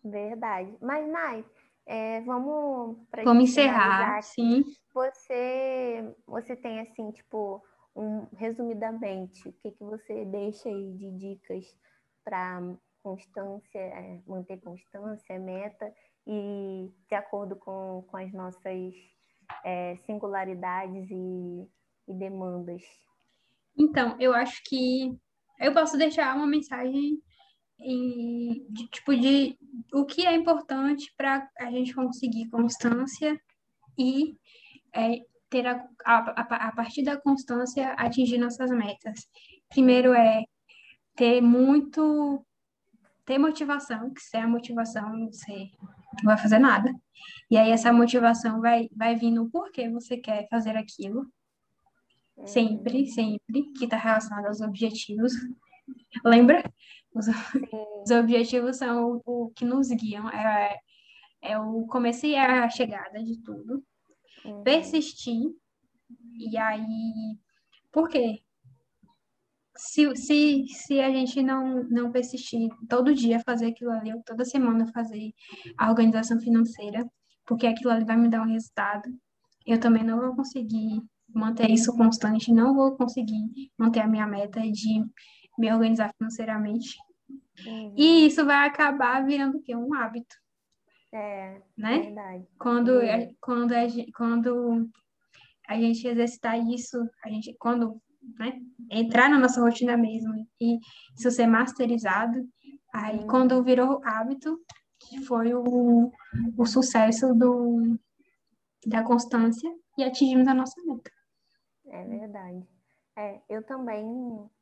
Verdade. Mas, Nai, é, vamos para Vamos encerrar, sim. Você, você tem assim, tipo, um, resumidamente, o que, que você deixa aí de dicas para constância, é, manter constância, meta e de acordo com, com as nossas é, singularidades e, e demandas? Então, eu acho que eu posso deixar uma mensagem de, tipo de o que é importante para a gente conseguir constância e é, ter a, a, a partir da constância atingir nossas metas. Primeiro é ter muito ter motivação, que sem a motivação você não vai fazer nada. E aí essa motivação vai vai vindo o porquê você quer fazer aquilo. Sempre, sempre, que está relacionado aos objetivos. Lembra? Os, os objetivos são o, o, que nos guiam, é, é o começo e a chegada de tudo uhum. persistir. E aí, por quê? Se, se, se a gente não, não persistir todo dia fazer aquilo ali, ou toda semana fazer a organização financeira, porque aquilo ali vai me dar um resultado, eu também não vou conseguir manter isso constante, não vou conseguir manter a minha meta de me organizar financeiramente. Uhum. E isso vai acabar virando o quê? Um hábito. É, né? verdade. Quando, é. quando, a, quando a gente exercitar isso, a gente, quando né, entrar na nossa rotina mesmo e isso ser masterizado, aí hum. quando virou hábito, foi o, o sucesso do, da constância e atingimos a nossa meta. É verdade. É, eu também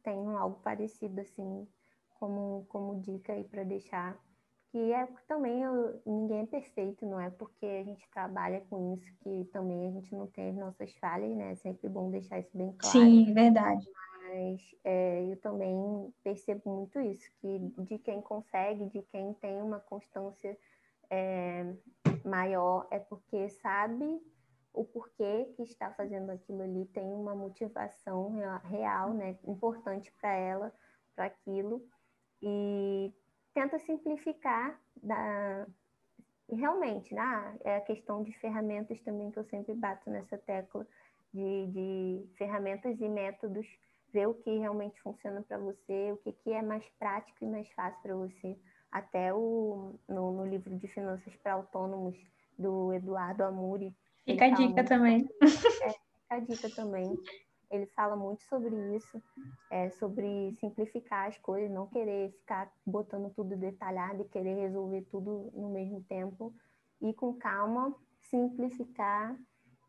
tenho algo parecido assim, como, como dica aí para deixar que é também eu, ninguém é perfeito, não é porque a gente trabalha com isso que também a gente não tem as nossas falhas, né? É sempre bom deixar isso bem claro. Sim, verdade. Mas é, eu também percebo muito isso, que de quem consegue, de quem tem uma constância é, maior, é porque sabe o porquê que está fazendo aquilo ali, tem uma motivação real, né, importante para ela, para aquilo, e tenta simplificar da, e realmente, né, é a questão de ferramentas também que eu sempre bato nessa tecla de, de ferramentas e métodos, ver o que realmente funciona para você, o que, que é mais prático e mais fácil para você. Até o, no, no livro de Finanças para Autônomos, do Eduardo Amuri, Fica a dica também. É, fica a dica também. <laughs> Ele fala muito sobre isso, é, sobre simplificar as coisas, não querer ficar botando tudo detalhado e querer resolver tudo no mesmo tempo. E com calma, simplificar,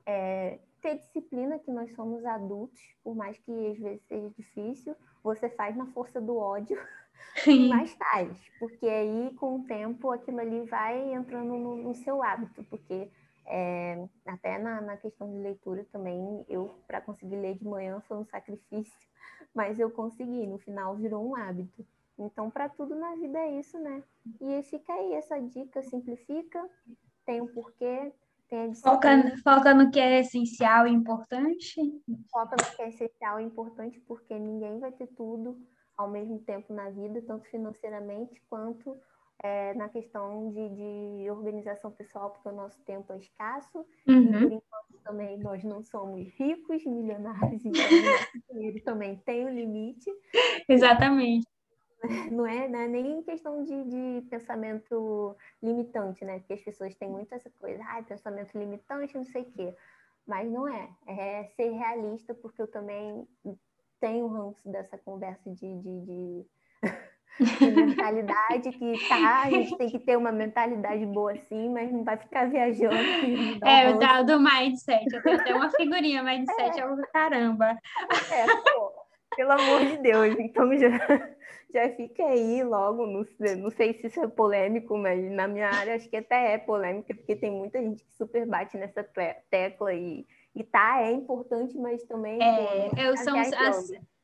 é, ter disciplina, que nós somos adultos, por mais que às vezes seja difícil, você faz na força do ódio, <laughs> mas faz, porque aí com o tempo aquilo ali vai entrando no, no seu hábito, porque é, até na, na, questão de leitura também, eu, para conseguir ler de manhã, foi um sacrifício, <laughs> mas eu consegui, no final virou um hábito. Então, para tudo na vida é isso, né? E fica aí essa dica, simplifica, tem um porquê, tem a foca, foca no que é essencial e importante. Foca no que é essencial e importante, porque ninguém vai ter tudo ao mesmo tempo na vida, tanto financeiramente quanto é, na questão de, de, organização pessoal, porque o nosso tempo é escasso, uhum. e por enquanto também nós não somos ricos, milionários, <laughs> então o nosso dinheiro também tem um limite. Exatamente. Não é, não é nem questão de, de, pensamento limitante, né? Porque as pessoas têm muito essa coisa, ah, pensamento limitante, não sei o quê. Mas não é. É ser realista, porque eu também tenho ranço dessa conversa de, de, de de mentalidade que tá, a gente tem que ter uma mentalidade boa assim, mas não vai ficar viajando. É, o tal do mindset, eu tenho até uma figurinha mindset, é, é caramba. É, pô, pelo amor de Deus, então já, já fica aí logo, não sei, não sei se isso é polêmico, mas na minha área acho que até é polêmica, porque tem muita gente que super bate nessa tecla e, e tá, é importante, mas também... É, eu, são as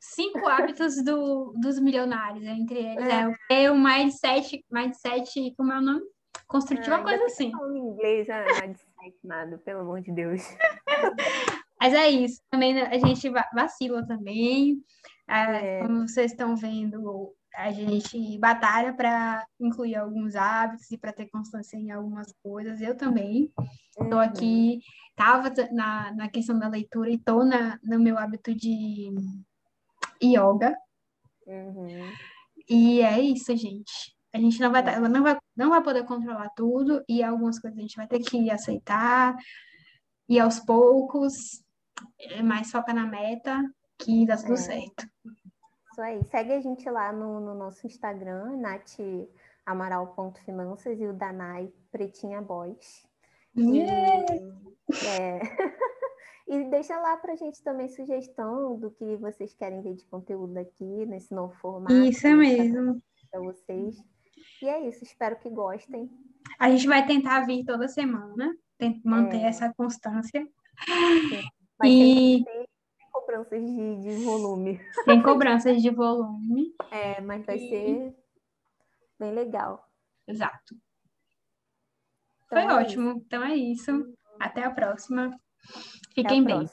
cinco hábitos do, dos milionários, entre eles é, é o mindset, mindset, como é o nome? Construtivo, ah, coisa assim. Em inglês, ah, mindset, nada, pelo amor de Deus. <laughs> Mas é isso, também a gente vacila também, é. como vocês estão vendo, a gente batalha para incluir alguns hábitos e para ter constância em algumas coisas. Eu também estou uhum. aqui, estava na, na questão da leitura e estou no meu hábito de yoga. Uhum. E é isso, gente. A gente não vai, ela não vai, não vai poder controlar tudo e algumas coisas a gente vai ter que aceitar e aos poucos, é mais foca na meta que dá tudo é. certo. Isso aí. Segue a gente lá no, no nosso Instagram, natamaral.finanças e o Danai Pretinha Boys. Yeah. E, é... <laughs> E deixa lá para a gente também sugestão do que vocês querem ver de conteúdo aqui nesse novo formato. Isso é mesmo. Para vocês. E é isso, espero que gostem. A gente vai tentar vir toda semana, manter é. essa constância. Mas e... tem cobranças de, de volume. Tem cobranças de volume. <laughs> É, mas vai e... ser bem legal. Exato. Então Foi é ótimo. Isso. Então é isso. Até a próxima. Fiquem bem.